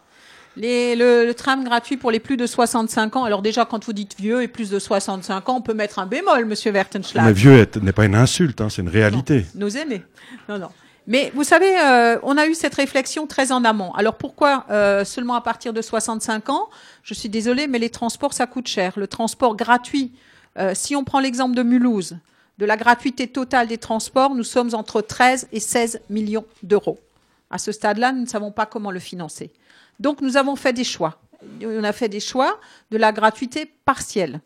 Les- le, le tram gratuit pour les plus de 65 ans. Alors déjà, quand vous dites vieux et plus de 65 ans, on peut mettre un bémol, monsieur Wertenschlag. Mais vieux est- n'est pas une insulte, hein, c'est une réalité. Nos aînés. Non, non. Mais vous savez, euh, on a eu cette réflexion très en amont. Alors pourquoi euh, seulement à partir de 65 ans? Je suis désolée, mais les transports, ça coûte cher. Le transport gratuit, euh, si on prend l'exemple de Mulhouse, de la gratuité totale des transports, nous sommes entre 13 et 16 millions d'euros. À ce stade-là, nous ne savons pas comment le financer. Donc nous avons fait des choix. On a fait des choix de la gratuité partielle.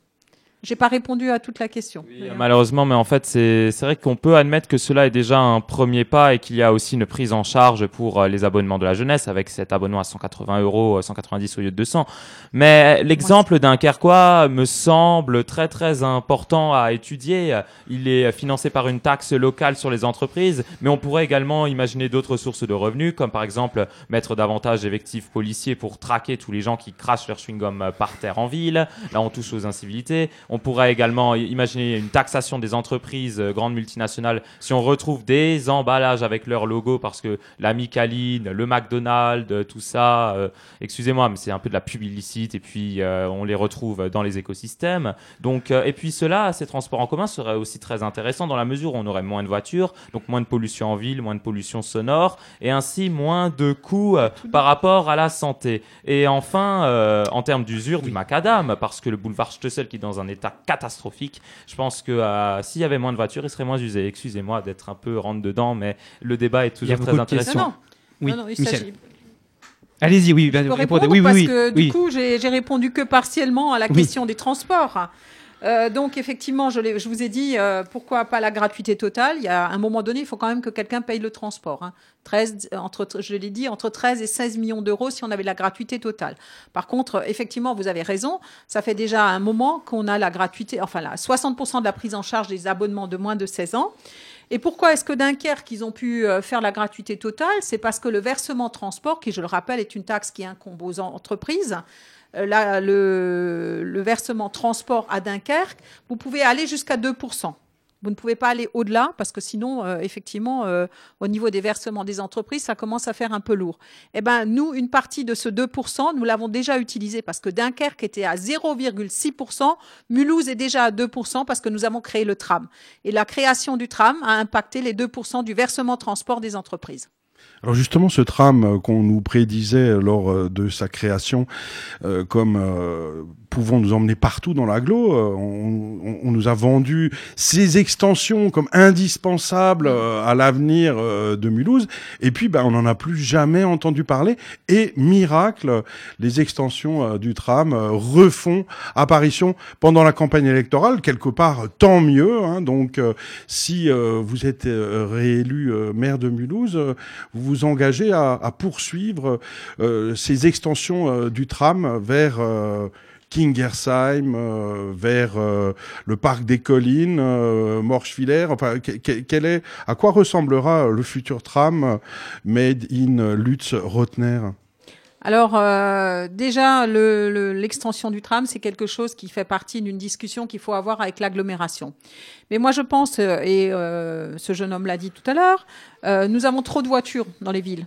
J'ai pas répondu à toute la question. Malheureusement, mais en fait, c'est c'est vrai qu'on peut admettre que cela est déjà un premier pas et qu'il y a aussi une prise en charge pour euh, les abonnements de la jeunesse avec cet abonnement à 180 euros, euh, 190 au lieu de 200. Mais l'exemple d'un Carquois me semble très très important à étudier. Il est financé par une taxe locale sur les entreprises, mais on pourrait également imaginer d'autres sources de revenus, comme par exemple mettre davantage d'effectifs policiers pour traquer tous les gens qui crachent leur chewing-gum euh, par terre en ville. Là, on touche aux incivilités. On pourrait également imaginer une taxation des entreprises euh, grandes multinationales si on retrouve des emballages avec leur logo parce que la Micaline, le McDonald's, tout ça, euh, excusez-moi, mais c'est un peu de la publicité et puis euh, on les retrouve dans les écosystèmes. Donc, et puis cela, ces transports en commun seraient aussi très intéressants dans la mesure où on aurait moins de voitures, donc moins de pollution en ville, moins de pollution sonore et ainsi moins de coûts par rapport à la santé. Et enfin, en termes d'usure du macadam, parce que le boulevard Stoessel qui est dans un état catastrophique, je pense que euh, s'il y avait moins de voitures, il serait moins usé. Excusez-moi d'être un peu rentre dedans, mais le débat est toujours très intéressant. Oui, Non, non, il Michel. s'agit- Allez-y, oui, peux répondez. répondre Oui, oui, parce oui. que oui. du coup, j'ai j'ai répondu que partiellement à la Oui. question des transports. Euh, donc effectivement, je, vous ai dit euh, pourquoi pas la gratuité totale? Il y a un moment donné, il faut quand même que quelqu'un paye le transport. hein. 13, entre, je l'ai dit, entre 13 et 16 millions d'euros si on avait la gratuité totale. Par contre, effectivement, vous avez raison. Ça fait déjà un moment qu'on a la gratuité, enfin là, 60% de la prise en charge des abonnements de moins de 16 ans. Et pourquoi est-ce que Dunkerque, ils ont pu euh, faire la gratuité totale? C'est parce que le versement transport, qui je le rappelle est une taxe qui incombe aux entreprises, euh, là, le, le versement transport à Dunkerque, vous pouvez aller jusqu'à 2%. Vous ne pouvez pas aller au-delà parce que sinon, euh, effectivement, euh, au niveau des versements des entreprises, ça commence à faire un peu lourd. Eh ben, nous, une partie de ce 2%, nous l'avons déjà utilisé parce que Dunkerque était à 0,6%, Mulhouse est déjà à 2% parce que nous avons créé le tram. Et la création du tram a impacté les 2% du versement transport des entreprises. Alors justement, ce tram euh, qu'on nous prédisait lors euh, de sa création, euh, comme pouvant nous emmener partout dans l'agglo, euh, on, on- nous a vendu ces extensions comme indispensables euh, à l'avenir euh, de Mulhouse, et puis ben, on n'en a plus jamais entendu parler. Et miracle, les extensions du tram refont apparition pendant la campagne électorale, quelque part tant mieux. hein. donc si vous êtes réélu maire de Mulhouse, vous vous engagez à, poursuivre ces extensions du tram vers Kingersheim, euh, vers euh, le parc des collines, euh. Enfin, que- que- quel est, à quoi ressemblera le futur tram euh, made in Lutz Rotner? Alors euh, déjà, le- le- l'extension du tram, c'est quelque chose qui fait partie d'une discussion qu'il faut avoir avec l'agglomération. Mais moi, je pense, euh, et euh, ce jeune homme l'a dit tout à l'heure, euh, nous avons trop de voitures dans les villes.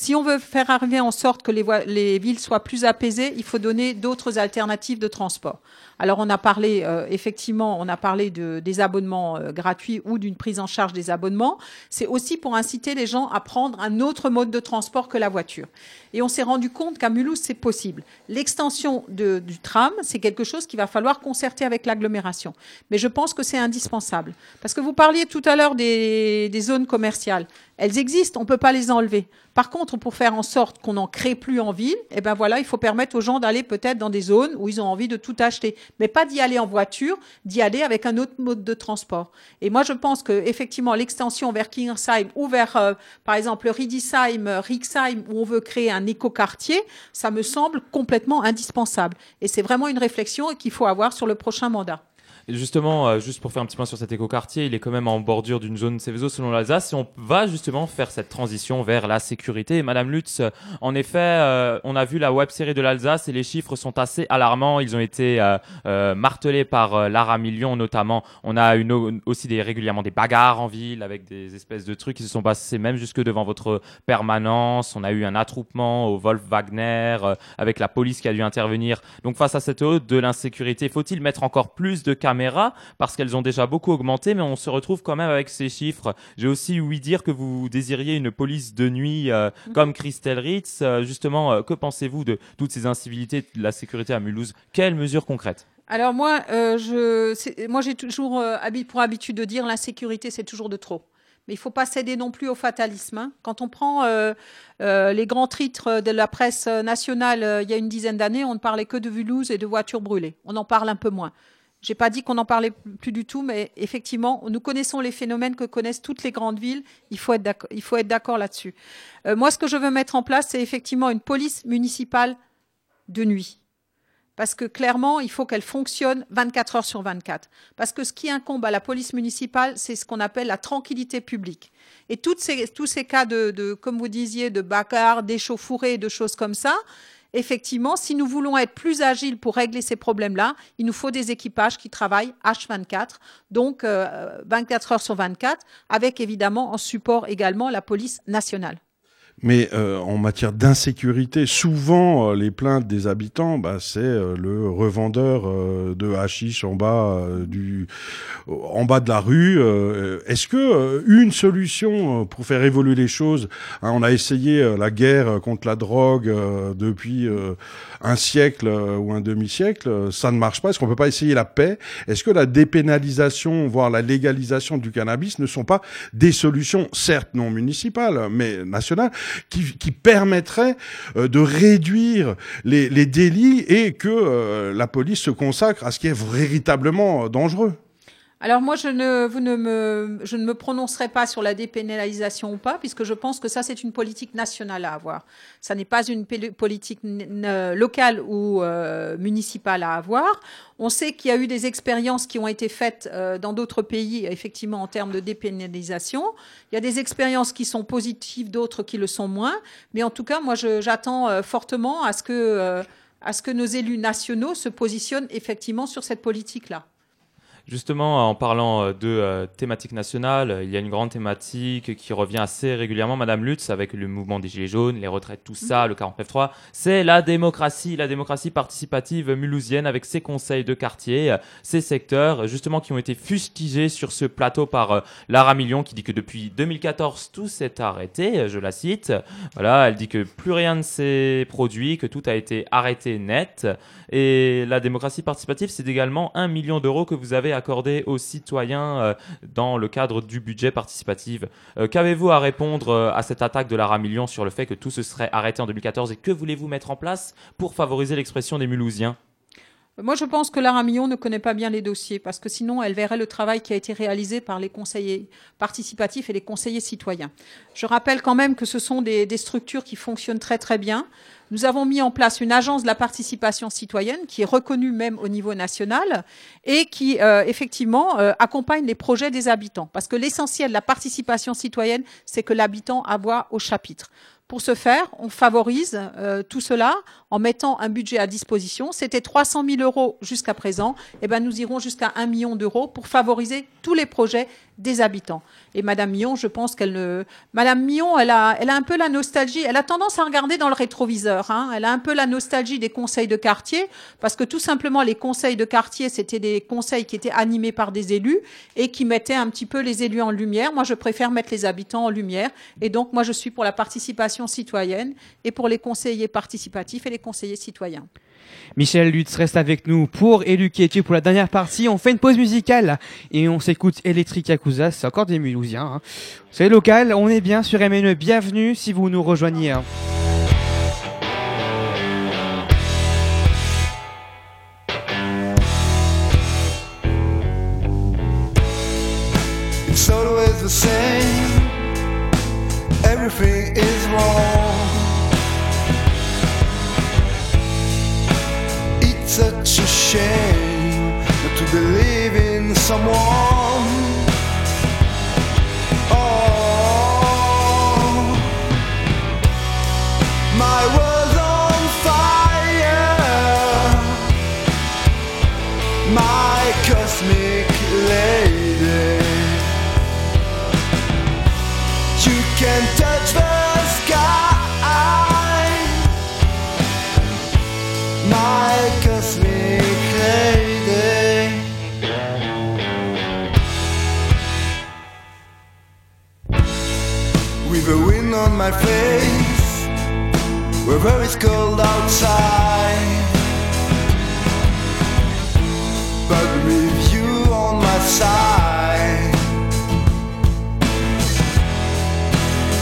Si on veut faire arriver en sorte que les, les villes soient plus apaisées, il faut donner d'autres alternatives de transport. Alors on a parlé euh, effectivement, on a parlé de, des abonnements euh, gratuits ou d'une prise en charge des abonnements. C'est aussi pour inciter les gens à prendre un autre mode de transport que la voiture. Et on s'est rendu compte qu'à Mulhouse c'est possible. L'extension du tram, c'est quelque chose qu'il va falloir concerter avec l'agglomération. Mais je pense que c'est indispensable parce que vous parliez tout à l'heure des, des zones commerciales. Elles existent, on peut pas les enlever. Par contre, pour faire en sorte qu'on n'en crée plus en ville, eh ben voilà, il faut permettre aux gens d'aller peut-être dans des zones où ils ont envie de tout acheter, mais pas d'y aller en voiture, d'y aller avec un autre mode de transport. Et moi, je pense que effectivement, l'extension vers Kingersheim ou vers, euh, par exemple, Riedisheim, euh, Rixheim, où on veut créer un écoquartier, ça me semble complètement indispensable. Et c'est vraiment une réflexion qu'il faut avoir sur le prochain mandat. Justement, euh, juste pour faire un petit point sur cet écoquartier, il est quand même en bordure d'une zone Céveso selon l'Alsace et on va justement faire cette transition vers la sécurité. Madame Lutz, en effet, euh, on a vu la web série de l'Alsace et les chiffres sont assez alarmants. Ils ont été euh, martelés par Lara Million notamment. On a une, au- aussi régulièrement des bagarres en ville avec des espèces de trucs qui se sont passés même jusque devant votre permanence. On a eu un attroupement au Wolf Wagner avec la police qui a dû intervenir. Donc face à cette hausse de l'insécurité, faut-il mettre encore plus de caméras parce qu'elles ont déjà beaucoup augmenté, mais on se retrouve quand même avec ces chiffres. J'ai aussi ouï dire que vous désiriez une police de nuit euh, comme Christelle Ritz. Euh, justement, euh, que pensez-vous de toutes ces incivilités de la sécurité à Mulhouse? Quelles mesures concrètes? Alors moi, je, c'est- moi j'ai toujours pour habitude de dire l'insécurité c'est toujours de trop. Mais il faut pas céder non plus au fatalisme. hein. Quand on prend euh, euh, les grands titres de la presse nationale euh, il y a une dizaine d'années, on ne parlait que de Mulhouse et de voitures brûlées. On en parle un peu moins. J'ai pas dit qu'on en parlait plus du tout, mais effectivement, nous connaissons les phénomènes que connaissent toutes les grandes villes. Il faut être d'accord, là-dessus. Euh, moi, ce que je veux mettre en place, c'est effectivement une police municipale de nuit. Parce que clairement, il faut qu'elle fonctionne 24 heures sur 24. Parce que ce qui incombe à la police municipale, c'est ce qu'on appelle la tranquillité publique. Et tous ces cas de, comme vous disiez, de bagarres, d'échauffourées, de choses comme ça, effectivement, si nous voulons être plus agiles pour régler ces problèmes-là, il nous faut des équipages qui travaillent H24, donc 24 heures sur 24, avec évidemment en support également la police nationale. Mais euh, en matière d'insécurité, souvent euh, les plaintes des habitants, bah, c'est euh, le revendeur de hashish en bas du, en bas de la rue. Est-ce que une solution pour faire évoluer les choses, hein, on a essayé la guerre contre la drogue depuis un siècle ou un demi-siècle, ça ne marche pas. Est-ce qu'on peut pas essayer la paix? Est-ce que la dépénalisation, voire la légalisation du cannabis, ne sont pas des solutions, certes non municipales, mais nationales? Qui, qui permettrait euh, de réduire les, délits et que euh, la police se consacre à ce qui est véritablement euh, dangereux. Alors moi, je ne, vous ne me, je ne me prononcerai pas sur la dépénalisation ou pas, puisque je pense que ça, c'est une politique nationale à avoir. Ça n'est pas une politique locale ou euh, municipale à avoir. On sait qu'il y a eu des expériences qui ont été faites euh, dans d'autres pays, effectivement, en termes de dépénalisation. Il y a des expériences qui sont positives, d'autres qui le sont moins. Mais en tout cas, moi, j'attends euh, fortement à ce que, à ce que nos élus nationaux se positionnent effectivement sur cette politique-là. Justement, en parlant euh, de euh, thématique nationale, il y a une grande thématique qui revient assez régulièrement, Madame Lutz, avec le mouvement des Gilets jaunes, les retraites, tout ça, le 49.3. C'est la démocratie, la démocratie participative mulhousienne avec ses conseils de quartier, ses secteurs, justement, qui ont été fustigés sur ce plateau par euh, Lara Million, qui dit que depuis 2014, tout s'est arrêté, je la cite. Voilà, elle dit que plus rien ne s'est produit, que tout a été arrêté net. Et la démocratie participative, c'est également un million d'euros que vous avez accordé aux citoyens euh, dans le cadre du budget participatif. Euh, qu'avez-vous à répondre euh, à cette attaque de la Million sur le fait que tout se serait arrêté en 2014 et que voulez-vous mettre en place pour favoriser l'expression des Mulhousiens? Moi, je pense que Lara Millon ne connaît pas bien les dossiers parce que sinon, elle verrait le travail qui a été réalisé par les conseillers participatifs et les conseillers citoyens. Je rappelle quand même que ce sont des, structures qui fonctionnent très très bien. Nous avons mis en place une agence de la participation citoyenne qui est reconnue même au niveau national et qui euh, effectivement euh, accompagne les projets des habitants. Parce que l'essentiel de la participation citoyenne, c'est que l'habitant a voix au chapitre. Pour ce faire, on favorise euh, tout cela en mettant un budget à disposition. C'était 300 000 euros jusqu'à présent. Eh ben, nous irons jusqu'à 1 million d'euros pour favoriser tous les projets des habitants. Et Madame Millon, je pense qu'elle ne. Madame Millon, elle a, elle a un peu la nostalgie. Elle a tendance à regarder dans le rétroviseur. Hein. Elle a un peu la nostalgie des conseils de quartier, parce que tout simplement, les conseils de quartier, c'était des conseils qui étaient animés par des élus et qui mettaient un petit peu les élus en lumière. Moi, je préfère mettre les habitants en lumière. Et donc, moi, je suis pour la participation citoyenne et pour les conseillers participatifs et les conseillers citoyens. Michel Lutz reste avec nous pour éduquer pour la dernière partie. On fait une pause musicale et on s'écoute Electric Yakuza. C'est encore des Mulhousiens. Hein. C'est local, on est bien sur MNE. Bienvenue si vous nous rejoignez. Hein. Everything is wrong. Such a shame to believe in someone. Oh, my on fire, my cosmic lady. You can touch the on my face Wherever it's cold outside. But with you on my side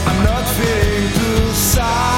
I'm not feeling too sad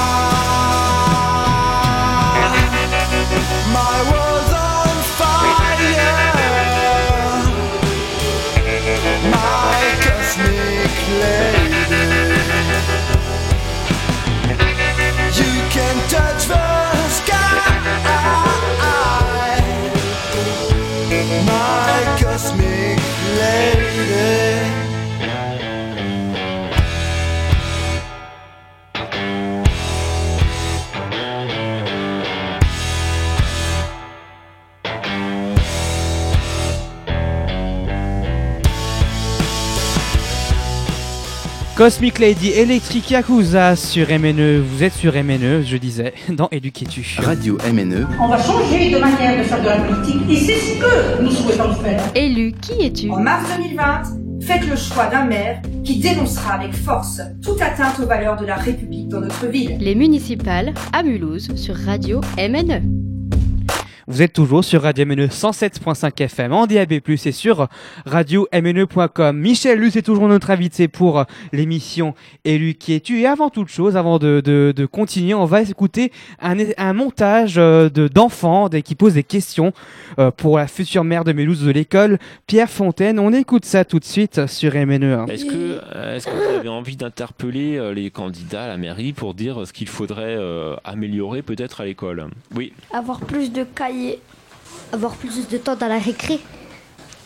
Cosmic Lady Electric Yakuza sur MNE. Vous êtes sur MNE, je disais, dans Éduquez-tu. Radio MNE. On va changer de manière de faire de la politique et c'est ce que nous souhaitons faire. Élu, qui es-tu? En mars 2020, faites le choix d'un maire qui dénoncera avec force toute atteinte aux valeurs de la République dans notre ville. Les municipales à Mulhouse sur Radio MNE. Vous êtes toujours sur Radio MNE 107.5 FM en DAB+, et sur radio-mne.com. Michel Luce est toujours notre invité pour l'émission Élu qui es-tu? Et avant toute chose, avant de, de, de continuer, on va écouter un, un montage euh, de d'enfants qui posent des questions euh, pour la future maire de Mélouse de l'école, Pierre Fontaine. On écoute ça tout de suite sur MNE. Est-ce que, euh, est-ce que vous avez envie d'interpeller euh, les candidats à la mairie pour dire ce qu'il faudrait euh, améliorer peut-être à l'école? Oui. Avoir plus de cahiers. Avoir plus de temps dans la récré.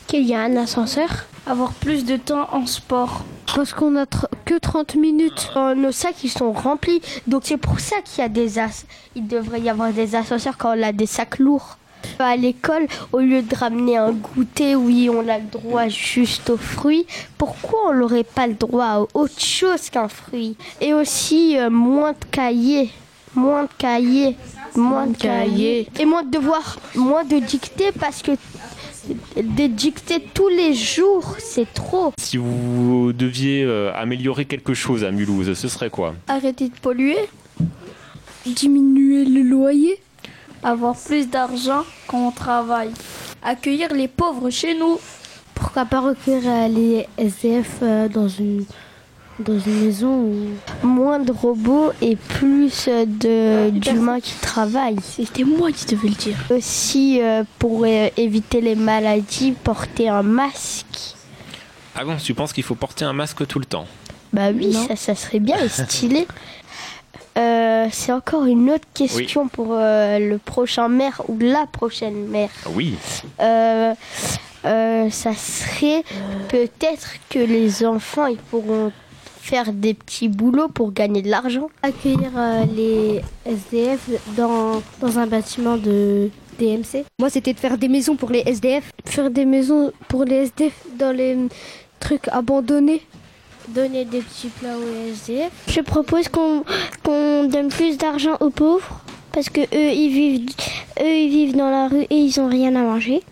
Qu'il y a un ascenseur. Avoir plus de temps en sport. Parce qu'on a tr- que 30 minutes. Euh, nos sacs, ils sont remplis. Donc c'est pour ça qu'il y a des as. Il devrait y avoir des ascenseurs quand on a des sacs lourds. À l'école, au lieu de ramener un goûter, oui, on a le droit juste aux fruits. Pourquoi on n'aurait pas le droit à autre chose qu'un fruit? Et aussi euh, moins de cahiers. Moins de cahiers. Moins de cahiers. Et moins de devoirs. Moins de dictées parce que de dicter tous les jours, c'est trop. Si vous deviez euh, améliorer quelque chose à Mulhouse, ce serait quoi? Arrêter de polluer. Diminuer le loyer. Avoir plus d'argent quand on travaille. Accueillir les pauvres chez nous. Pourquoi pas recueillir les SDF euh, dans une dans une maison moins de robots et plus de d'humains qui travaillent. C'était moi qui devais le dire. Aussi euh, pour euh, éviter les maladies, porter un masque. Ah bon, tu penses qu'il faut porter un masque tout le temps? Bah oui, ça, ça serait bien et stylé. Euh, c'est encore une autre question pour euh, le prochain maire ou la prochaine maire. Oui. Euh, euh, ça serait peut-être que les enfants ils pourront faire des petits boulots pour gagner de l'argent. Accueillir euh, les SDF dans, dans un bâtiment de DMC. Moi, c'était de faire des maisons pour les SDF. Faire des maisons pour les SDF dans les trucs abandonnés. Donner des petits plats aux SDF. Je propose qu'on qu'on donne plus d'argent aux pauvres parce que eux ils vivent eux ils vivent dans la rue et ils ont rien à manger.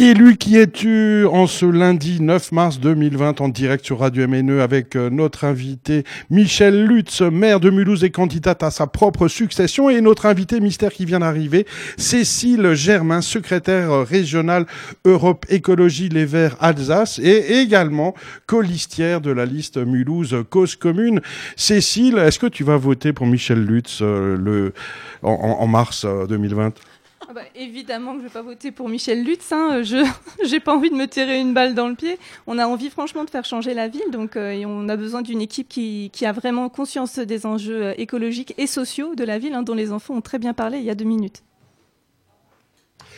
Élu qui es-tu en ce lundi 9 mars 2020 en direct sur Radio MNE avec euh, notre invité Michel Lutz, maire de Mulhouse et candidate à sa propre succession et notre invité mystère qui vient d'arriver, Cécile Germain, secrétaire euh, régionale Europe Écologie Les Verts Alsace et également colistière de la liste Mulhouse Cause Commune. Cécile, est-ce que tu vas voter pour Michel Lutz euh, le, en, mars euh, 2020 Ah bah, évidemment que je vais pas voter pour Michel Lutz. Hein. Je j'ai pas envie de me tirer une balle dans le pied. On a envie franchement de faire changer la ville, donc euh, on a besoin d'une équipe qui, qui a vraiment conscience des enjeux euh, écologiques et sociaux de la ville, hein, dont les enfants ont très bien parlé il y a deux minutes.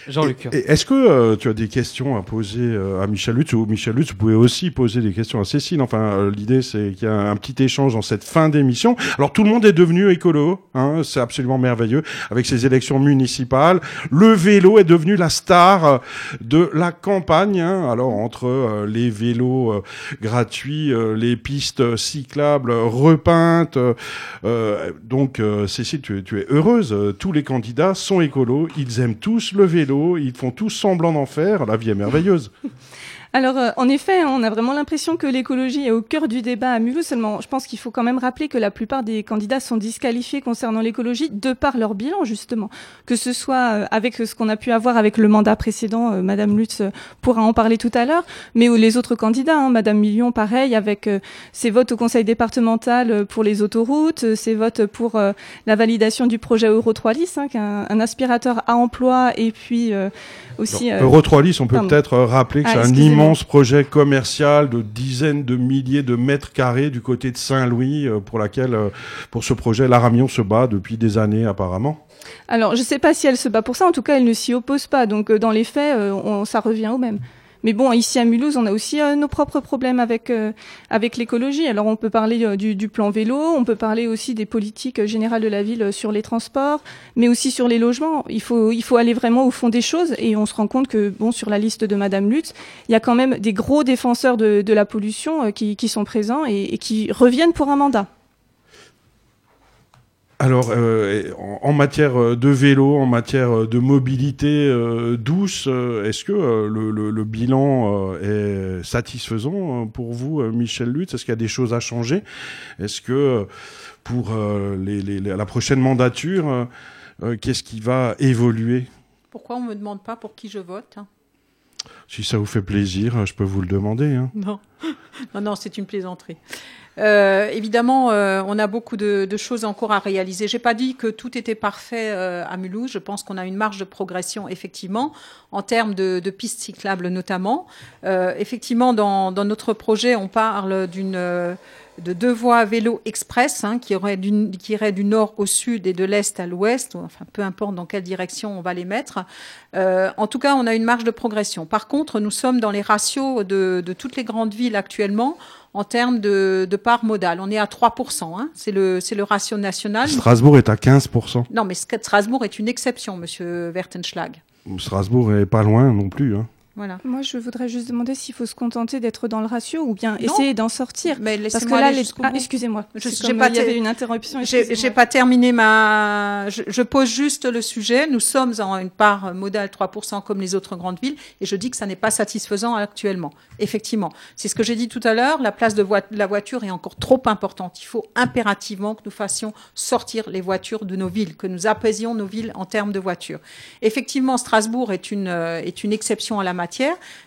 Jean-Luc. Est-ce que euh, tu as des questions à poser euh, à Michel Lutz ou Michel Lutz, vous pouvez aussi poser des questions à Cécile. Enfin, euh, l'idée c'est qu'il y a un petit échange dans cette fin d'émission. Alors tout le monde est devenu écolo, hein, c'est absolument merveilleux avec ces élections municipales. Le vélo est devenu la star euh, de la campagne. hein. Alors entre euh, les vélos gratuits, les pistes cyclables repeintes, donc euh, Cécile, tu es, tu es heureuse. Tous les candidats sont écolos, ils aiment tous le vélo, ils font tous semblant d'en faire. La vie est merveilleuse. Alors, euh, en effet, hein, on a vraiment l'impression que l'écologie est au cœur du débat à Mulhouse. Seulement, je pense qu'il faut quand même rappeler que la plupart des candidats sont disqualifiés concernant l'écologie de par leur bilan, justement. Que ce soit euh, avec ce qu'on a pu avoir avec le mandat précédent, euh, Madame Lutz euh, pourra en parler tout à l'heure, mais les autres candidats, hein, Madame Million, pareil, avec ses votes au conseil départemental pour les autoroutes, ses votes pour la validation du projet Euro 3 Lys, hein, est un, aspirateur à emploi, et puis aussi... Alors, Euro 3 Lys, on peut pardon. peut-être euh, rappeler que Ah, c'est un immense projet commercial de dizaines de milliers de mètres carrés du côté de Saint-Louis euh, pour laquelle, euh, pour ce projet, Laramion se bat depuis des années apparemment. Alors, je ne sais pas si elle se bat pour ça. En tout cas, elle ne s'y oppose pas. Donc, euh, dans les faits, euh, on- ça revient au même. Mais bon, ici à Mulhouse, on a aussi euh, nos propres problèmes avec euh, avec l'écologie. Alors on peut parler euh, du, plan vélo, on peut parler aussi des politiques générales de la ville sur les transports, mais aussi sur les logements. Il faut il faut aller vraiment au fond des choses et on se rend compte que bon sur la liste de Madame Lutz, il y a quand même des gros défenseurs de, de la pollution qui, qui sont présents et qui reviennent pour un mandat. Alors, euh, en, matière de vélo, en matière de mobilité euh, douce, euh, est-ce que le, le, le, bilan est satisfaisant pour vous, Michel Lutz? Est-ce qu'il y a des choses à changer? Est-ce que pour les, les, la prochaine mandature, qu'est-ce qui va évoluer? Pourquoi on ne me demande pas pour qui je vote Si ça vous fait plaisir, je peux vous le demander. Hein. Non, non, non c'est une plaisanterie. Euh, évidemment, euh, on a beaucoup de, de, choses encore à réaliser. J'ai pas dit que tout était parfait euh, à Mulhouse. Je pense qu'on a une marge de progression, effectivement, en termes de, de pistes cyclables notamment. Euh, effectivement, dans, dans, notre projet, on parle d'une de deux voies vélo express hein, qui, aurait du, qui du nord au sud et de l'est à l'ouest, enfin peu importe dans quelle direction on va les mettre. Euh, en tout cas, on a une marge de progression. Par contre, nous sommes dans les ratios de, de toutes les grandes villes actuellement en termes de, de part modale. On est à 3%, hein. c'est le, le ratio national. Strasbourg est à 15%. Non, mais Strasbourg est une exception, monsieur Wertenschlag. Strasbourg est pas loin non plus. Hein. Voilà. Moi, je voudrais juste demander s'il faut se contenter d'être dans le ratio ou bien non. essayer d'en sortir. Mais Parce que là, les... ah, excusez-moi, j'ai pas, il y avait une interruption. J'ai pas terminé ma. Je, je, pose juste le sujet. Nous sommes en une part modale 3% comme les autres grandes villes, et je dis que ça n'est pas satisfaisant actuellement. Effectivement, c'est ce que j'ai dit tout à l'heure. La place de vo la voiture est encore trop importante. Il faut impérativement que nous fassions sortir les voitures de nos villes, que nous apaisions nos villes en termes de voitures. Effectivement, Strasbourg est une euh, est une exception à la matière.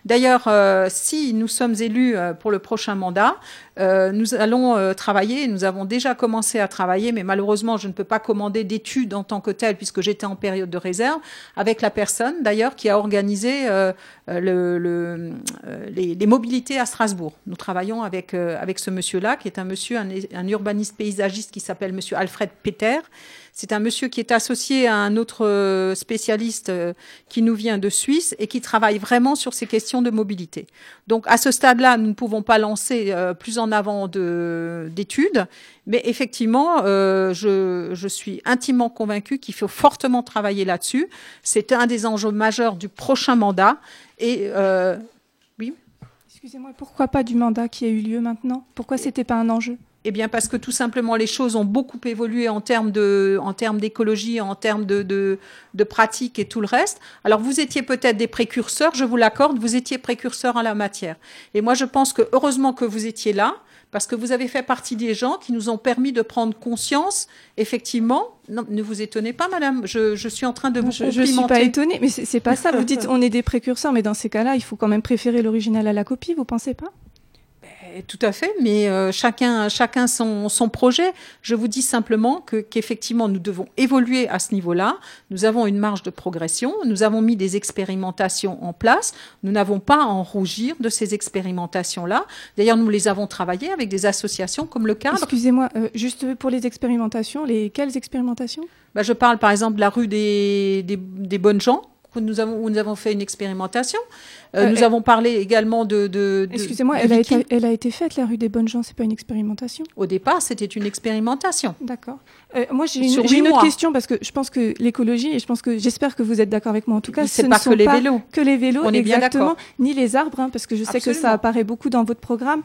D'ailleurs, euh, si nous sommes élus euh, pour le prochain mandat, euh, nous allons travailler, nous avons déjà commencé à travailler, mais malheureusement, je ne peux pas commander d'études en tant que telle puisque j'étais en période de réserve, avec la personne d'ailleurs qui a organisé le, le, les, mobilités à Strasbourg. Nous travaillons avec, avec ce monsieur-là, qui est un monsieur, un urbaniste paysagiste qui s'appelle monsieur Alfred Peter. C'est un monsieur qui est associé à un autre spécialiste qui nous vient de Suisse et qui travaille vraiment sur ces questions de mobilité. Donc à ce stade-là, nous ne pouvons pas lancer plus en avant d'études, mais effectivement, euh, je, je, suis intimement convaincue qu'il faut fortement travailler là-dessus. C'est un des enjeux majeurs du prochain mandat. Et euh, oui? Excusez-moi, pourquoi pas du mandat qui a eu lieu maintenant? Pourquoi c'était pas un enjeu? Eh bien, parce que tout simplement, les choses ont beaucoup évolué en termes de, en termes d'écologie, en termes de, de, de pratique et tout le reste. Alors, vous étiez peut-être des précurseurs, je vous l'accorde, vous étiez précurseurs en la matière. Et moi, je pense que heureusement que vous étiez là, parce que vous avez fait partie des gens qui nous ont permis de prendre conscience, effectivement. Non, ne vous étonnez pas, madame. Je, je suis en train de vous je, complimenter. Je suis pas étonnée, mais c'est pas ça. Vous dites on est des précurseurs, mais dans ces cas-là, il faut quand même préférer l'original à la copie. Vous pensez pas? Tout à fait, mais euh, chacun, chacun son, son, projet. Je vous dis simplement que qu'effectivement nous devons évoluer à ce niveau-là. Nous avons une marge de progression. Nous avons mis des expérimentations en place. Nous n'avons pas à en rougir de ces expérimentations-là. D'ailleurs, nous les avons travaillées avec des associations comme le cadre. Excusez-moi, euh, juste pour les expérimentations, les quelles expérimentations? Bah, Je parle par exemple de la rue des, des, des bonnes gens où nous avons, où nous avons fait une expérimentation. Euh, euh, nous avons parlé également de. de, de Excusez-moi, elle, a été, elle a été faite, la rue des Bonnes Gens, c'est pas une expérimentation? Au départ, c'était une expérimentation. D'accord. Euh, moi, j'ai une, une autre question parce que je pense que l'écologie, et je pense que j'espère que vous êtes d'accord avec moi en tout cas, ce pas ne sont que les pas vélos. que les vélos, On est exactement, ni les arbres, hein, parce que je sais Absolument. que ça apparaît beaucoup dans votre programme.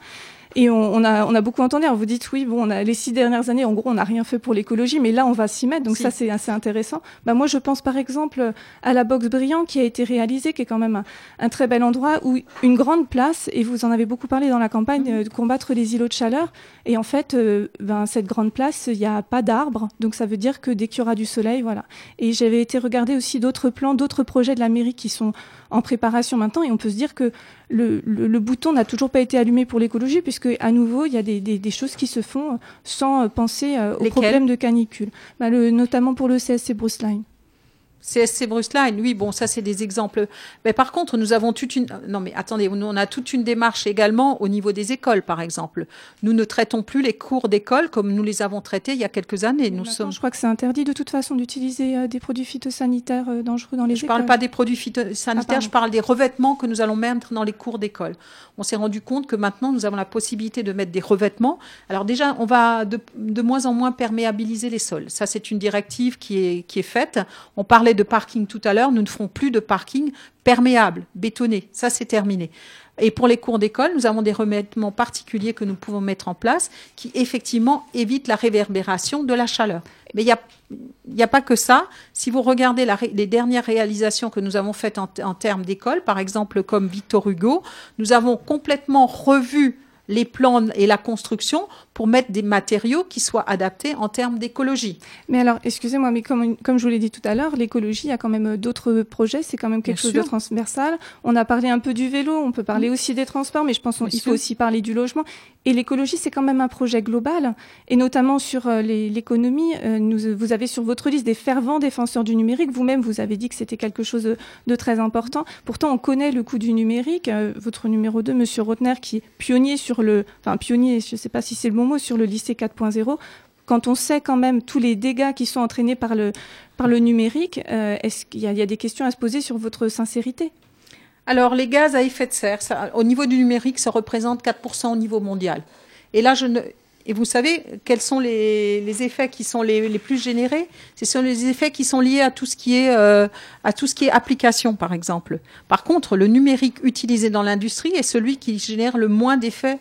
Et on, on, a, on a beaucoup entendu. Alors vous dites oui, bon, on a les six dernières années, en gros, on n'a rien fait pour l'écologie, mais là, on va s'y mettre. Donc si. ça, c'est assez intéressant. Bah moi, je pense par exemple à la box Brillant qui a été réalisée, qui est quand même un, un, très bel endroit où une grande place. Et vous en avez beaucoup parlé dans la campagne mmh. euh, de combattre les îlots de chaleur. Et en fait, euh, ben, cette grande place, il n'y a pas d'arbres, donc ça veut dire que dès qu'il y aura du soleil, voilà. Et j'avais été regarder aussi d'autres plans, d'autres projets de la mairie qui sont en préparation maintenant, et on peut se dire que le, le, le bouton n'a toujours pas été allumé pour l'écologie, puisque à nouveau, il y a des, des, des choses qui se font sans penser euh, aux problèmes de canicule, bah, le, notamment pour le CSC Bruce Line. CSC Bruceline, oui, bon, ça c'est des exemples. Mais par contre, nous avons toute une. Non, mais attendez, nous, on a toute une démarche également au niveau des écoles, par exemple. Nous ne traitons plus les cours d'école comme nous les avons traités il y a quelques années. Nous sommes. Je crois que c'est interdit de toute façon d'utiliser euh, des produits phytosanitaires euh, dangereux dans les Je ne écoles. parle pas des produits phytosanitaires, Ah, je parle des revêtements que nous allons mettre dans les cours d'école. On s'est rendu compte que maintenant, nous avons la possibilité de mettre des revêtements. Alors déjà, on va de, de moins en moins perméabiliser les sols. Ça, c'est une directive qui est, qui est faite. On de parking tout à l'heure. Nous ne ferons plus de parking perméable, bétonné. Ça, c'est terminé. Et pour les cours d'école, nous avons des revêtements particuliers que nous pouvons mettre en place qui, effectivement, évitent la réverbération de la chaleur. Mais il n'y a, a pas que ça. Si vous regardez les dernières réalisations que nous avons faites en, en termes d'école, par exemple comme Victor Hugo, nous avons complètement revu les plans et la construction pour mettre des matériaux qui soient adaptés en termes d'écologie. Mais alors, excusez-moi, mais comme, comme je vous l'ai dit tout à l'heure, l'écologie, il y a quand même euh, d'autres projets, c'est quand même quelque Bien chose sûr. de transversal. On a parlé un peu du vélo, on peut parler aussi des transports, mais je pense qu'il faut aussi parler du logement. Et l'écologie, c'est quand même un projet global, et notamment sur euh, l'économie. euh, vous avez sur votre liste des fervents défenseurs du numérique. Vous-même, vous avez dit que c'était quelque chose de, de très important. Pourtant, on connaît le coût du numérique. Euh, votre numéro 2, Monsieur Rotner, qui est pionnier sur le, enfin pionnier, je ne sais pas si c'est le bon mot, sur le lycée 4.0 quand on sait quand même tous les dégâts qui sont entraînés par le, par le numérique, euh, est-ce qu'il y, a- il y a des questions à se poser sur votre sincérité? Alors, les gaz à effet de serre, au niveau du numérique, ça représente 4% au niveau mondial. Et là, je ne. Et vous savez quels sont les, effets qui sont les, les plus générés? Ce sont les effets qui sont liés à tout ce qui est euh, à tout ce qui est application, par exemple. Par contre, le numérique utilisé dans l'industrie est celui qui génère le moins d'effets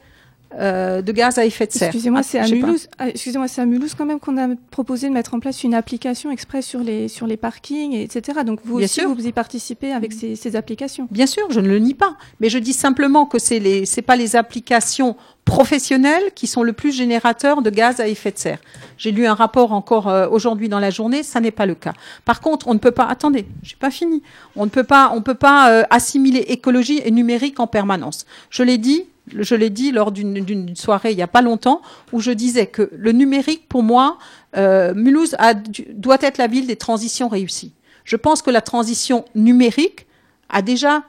euh, de gaz à effet de serre. Excusez-moi, Ah, c'est à je. Mulhouse. ah, excusez-moi, c'est à Mulhouse quand même qu'on a proposé de mettre en place une application exprès sur les sur les parkings, et etc. Donc vous Bien aussi, sûr. vous y participez avec ces, ces applications. Bien sûr, je ne le nie pas, mais je dis simplement que c'est les c'est pas les applications professionnelles qui sont le plus générateurs de gaz à effet de serre. J'ai lu un rapport encore euh, aujourd'hui dans la journée, ça n'est pas le cas. Par contre, on ne peut pas attendez, j'ai pas fini. On ne peut pas on peut pas euh, assimiler écologie et numérique en permanence. Je l'ai dit je l'ai dit lors d'une soirée il y a pas longtemps où je disais que le numérique pour moi euh, Mulhouse doit être la ville des transitions réussies. Je pense que la transition numérique a déjà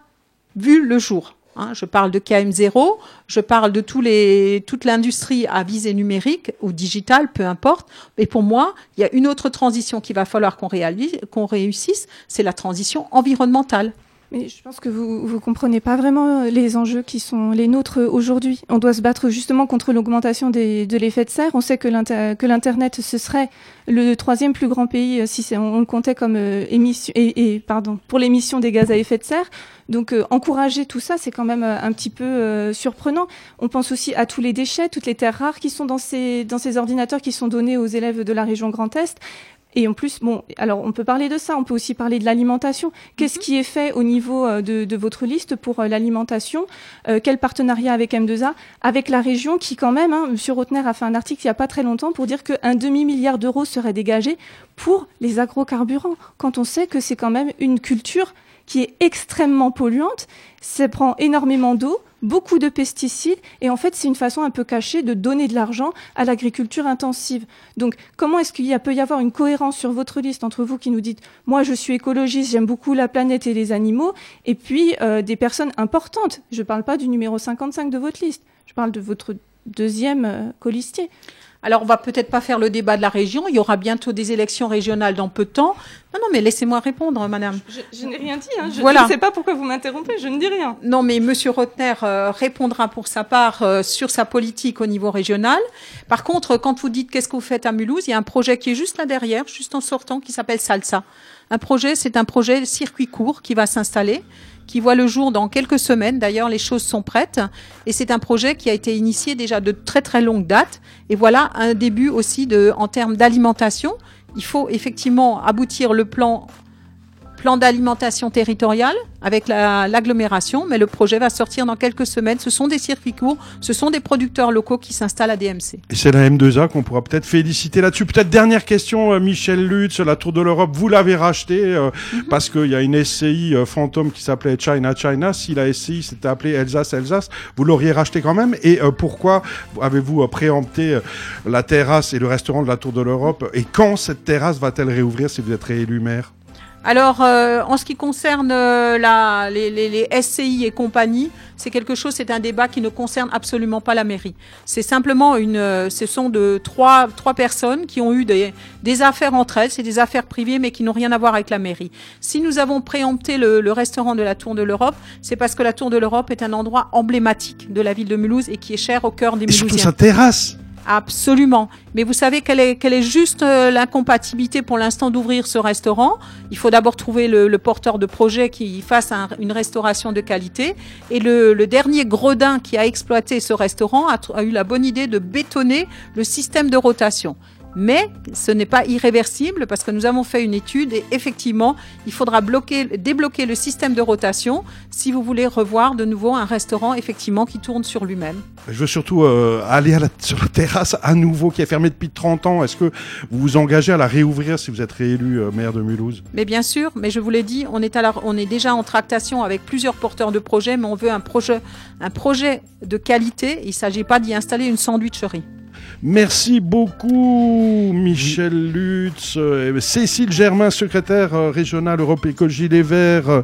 vu le jour. hein. je parle de KM0, je parle de toute l'industrie à visée numérique ou digitale, peu importe. Mais pour moi, il y a une autre transition qu'il va falloir qu'on qu'on réussisse, c'est la transition environnementale. Mais je pense que vous vous comprenez pas vraiment euh, les enjeux qui sont les nôtres aujourd'hui. On doit se battre justement contre l'augmentation de l'effet de serre. On sait que l'inter- que l'internet ce serait le troisième plus grand pays euh, si on, le comptait comme euh, émission pour l'émission des gaz à effet de serre. Donc euh, encourager tout ça, c'est quand même euh, un petit peu euh, surprenant. On pense aussi à tous les déchets, toutes les terres rares qui sont dans ces dans ces ordinateurs qui sont donnés aux élèves de la région Grand Est. Et en plus, bon, alors on peut parler de ça, on peut aussi parler de l'alimentation. Qu'est-ce qui est fait au niveau euh, de, de votre liste pour euh, l'alimentation Euh, Quel partenariat avec M2A Avec la région qui quand même, hein, M. Rotner a fait un article il n'y a pas très longtemps pour dire qu'un demi-milliard d'euros serait dégagé pour les agrocarburants, quand on sait que c'est quand même une culture qui est extrêmement polluante, ça prend énormément d'eau, beaucoup de pesticides, et en fait c'est une façon un peu cachée de donner de l'argent à l'agriculture intensive. Donc comment est-ce qu'il peut y avoir une cohérence sur votre liste entre vous qui nous dites moi je suis écologiste, j'aime beaucoup la planète et les animaux, et puis euh, des personnes importantes. Je ne parle pas du numéro 55 de votre liste, je parle de votre deuxième euh, colistier. Alors, on va peut-être pas faire le débat de la région. Il y aura bientôt des élections régionales dans peu de temps. Non, non, mais laissez-moi répondre, madame. Je, je n'ai rien dit, hein. je Voilà. ne sais pas pourquoi vous m'interrompez, je ne dis rien. Non, mais Monsieur Rotner euh, répondra pour sa part euh, sur sa politique au niveau régional. Par contre, quand vous dites qu'est-ce que vous faites à Mulhouse, il y a un projet qui est juste là derrière, juste en sortant, qui s'appelle Salsa. Un projet, c'est un projet circuit court qui va s'installer, qui voit le jour dans quelques semaines. D'ailleurs, les choses sont prêtes. Et c'est un projet qui a été initié déjà de très très longue date. Et voilà un début aussi en termes d'alimentation. Il faut effectivement aboutir le plan plan d'alimentation territoriale avec la- l'agglomération, mais le projet va sortir dans quelques semaines. Ce sont des circuits courts, ce sont des producteurs locaux qui s'installent à DMC. Et c'est la M2A qu'on pourra peut-être féliciter là-dessus. Peut-être dernière question, euh, Michel Lutz, la Tour de l'Europe, vous l'avez racheté euh, parce qu'il y a une SCI euh, fantôme qui s'appelait China China. Si la SCI s'était appelée Alsace Alsace, vous l'auriez racheté quand même. Et euh, pourquoi avez-vous préempté la terrasse et le restaurant de la Tour de l'Europe? Et quand cette terrasse va-t-elle réouvrir si vous êtes réélu maire? Alors, euh, en ce qui concerne euh, la, les, les, les SCI et compagnie, c'est quelque chose, c'est un débat qui ne concerne absolument pas la mairie. C'est simplement une, euh, ce sont de trois, trois personnes qui ont eu des, des affaires entre elles, c'est des affaires privées, mais qui n'ont rien à voir avec la mairie. Si nous avons préempté le, le restaurant de la Tour de l'Europe, c'est parce que la Tour de l'Europe est un endroit emblématique de la ville de Mulhouse et qui est cher au cœur des Et surtout sa terrasse. Absolument. Mais vous savez quelle est, quelle est juste euh, l'incompatibilité pour l'instant d'ouvrir ce restaurant Il faut d'abord trouver le, le porteur de projet qui fasse un- une restauration de qualité. Et le, le dernier gredin qui a exploité ce restaurant a, a eu la bonne idée de bétonner le système de rotation. Mais ce n'est pas irréversible parce que nous avons fait une étude et effectivement, il faudra bloquer, débloquer le système de rotation si vous voulez revoir de nouveau un restaurant effectivement qui tourne sur lui-même. Je veux surtout euh, aller à la, sur la terrasse à nouveau qui est fermée depuis 30 ans. Est-ce que vous vous engagez à la réouvrir si vous êtes réélu euh, maire de Mulhouse? Mais bien sûr, mais je vous l'ai dit, on est, à la- on est déjà en tractation avec plusieurs porteurs de projets, mais on veut un projet, un projet de qualité. Il ne s'agit pas d'y installer une sandwicherie. Merci beaucoup, Michel Lutz, euh, Cécile Germain, secrétaire euh, régionale Europe Écologie Les Verts, euh,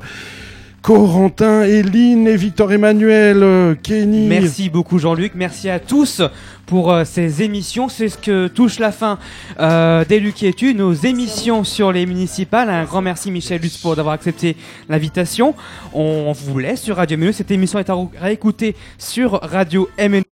Corentin, Eline et Victor Emmanuel, Kenny. Merci beaucoup Jean-Luc, merci à tous pour ces émissions. C'est ce que touche la fin euh, des Luc et Tu, nos émissions sur les municipales. Un grand merci Michel Lutz pour d'avoir accepté l'invitation. On vous laisse sur Radio MNE. Cette émission est à réécouter sur Radio MNE.